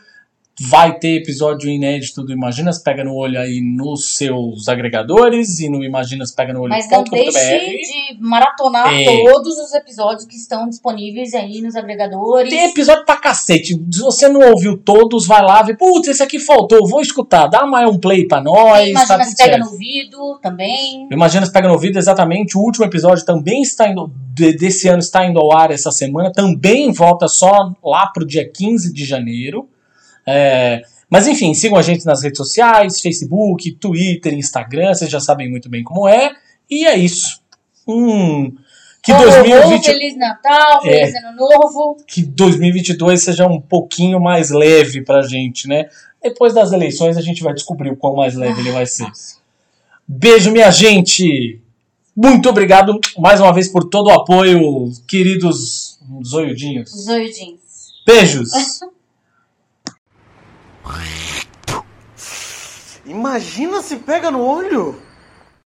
Vai ter episódio inédito do Imaginas Pega no Olho aí nos seus agregadores e no Imaginas Pega no Olho. Mas não deixe de maratonar é. todos os episódios que estão disponíveis aí nos agregadores. Tem episódio pra cacete. Se você não ouviu todos, vai lá e putz, esse aqui faltou, vou escutar. Dá mais um play pra nós. Tem Imaginas tá Pega certo. no Ouvido também. Imaginas Pega no Ouvido, exatamente. O último episódio também está indo, desse ano está indo ao ar essa semana. Também volta só lá pro dia 15 de janeiro. É, mas enfim, sigam a gente nas redes sociais, Facebook, Twitter, Instagram, vocês já sabem muito bem como é. E é isso. Hum, que oh, 2020 Feliz Natal, é, Feliz Ano Novo. Que 2022 seja um pouquinho mais leve pra gente, né? Depois das eleições a gente vai descobrir o quão mais leve ele vai ser. Beijo, minha gente! Muito obrigado mais uma vez por todo o apoio, queridos zoiudinhos. Zoiudinhos. Beijos! Imagina se pega no olho!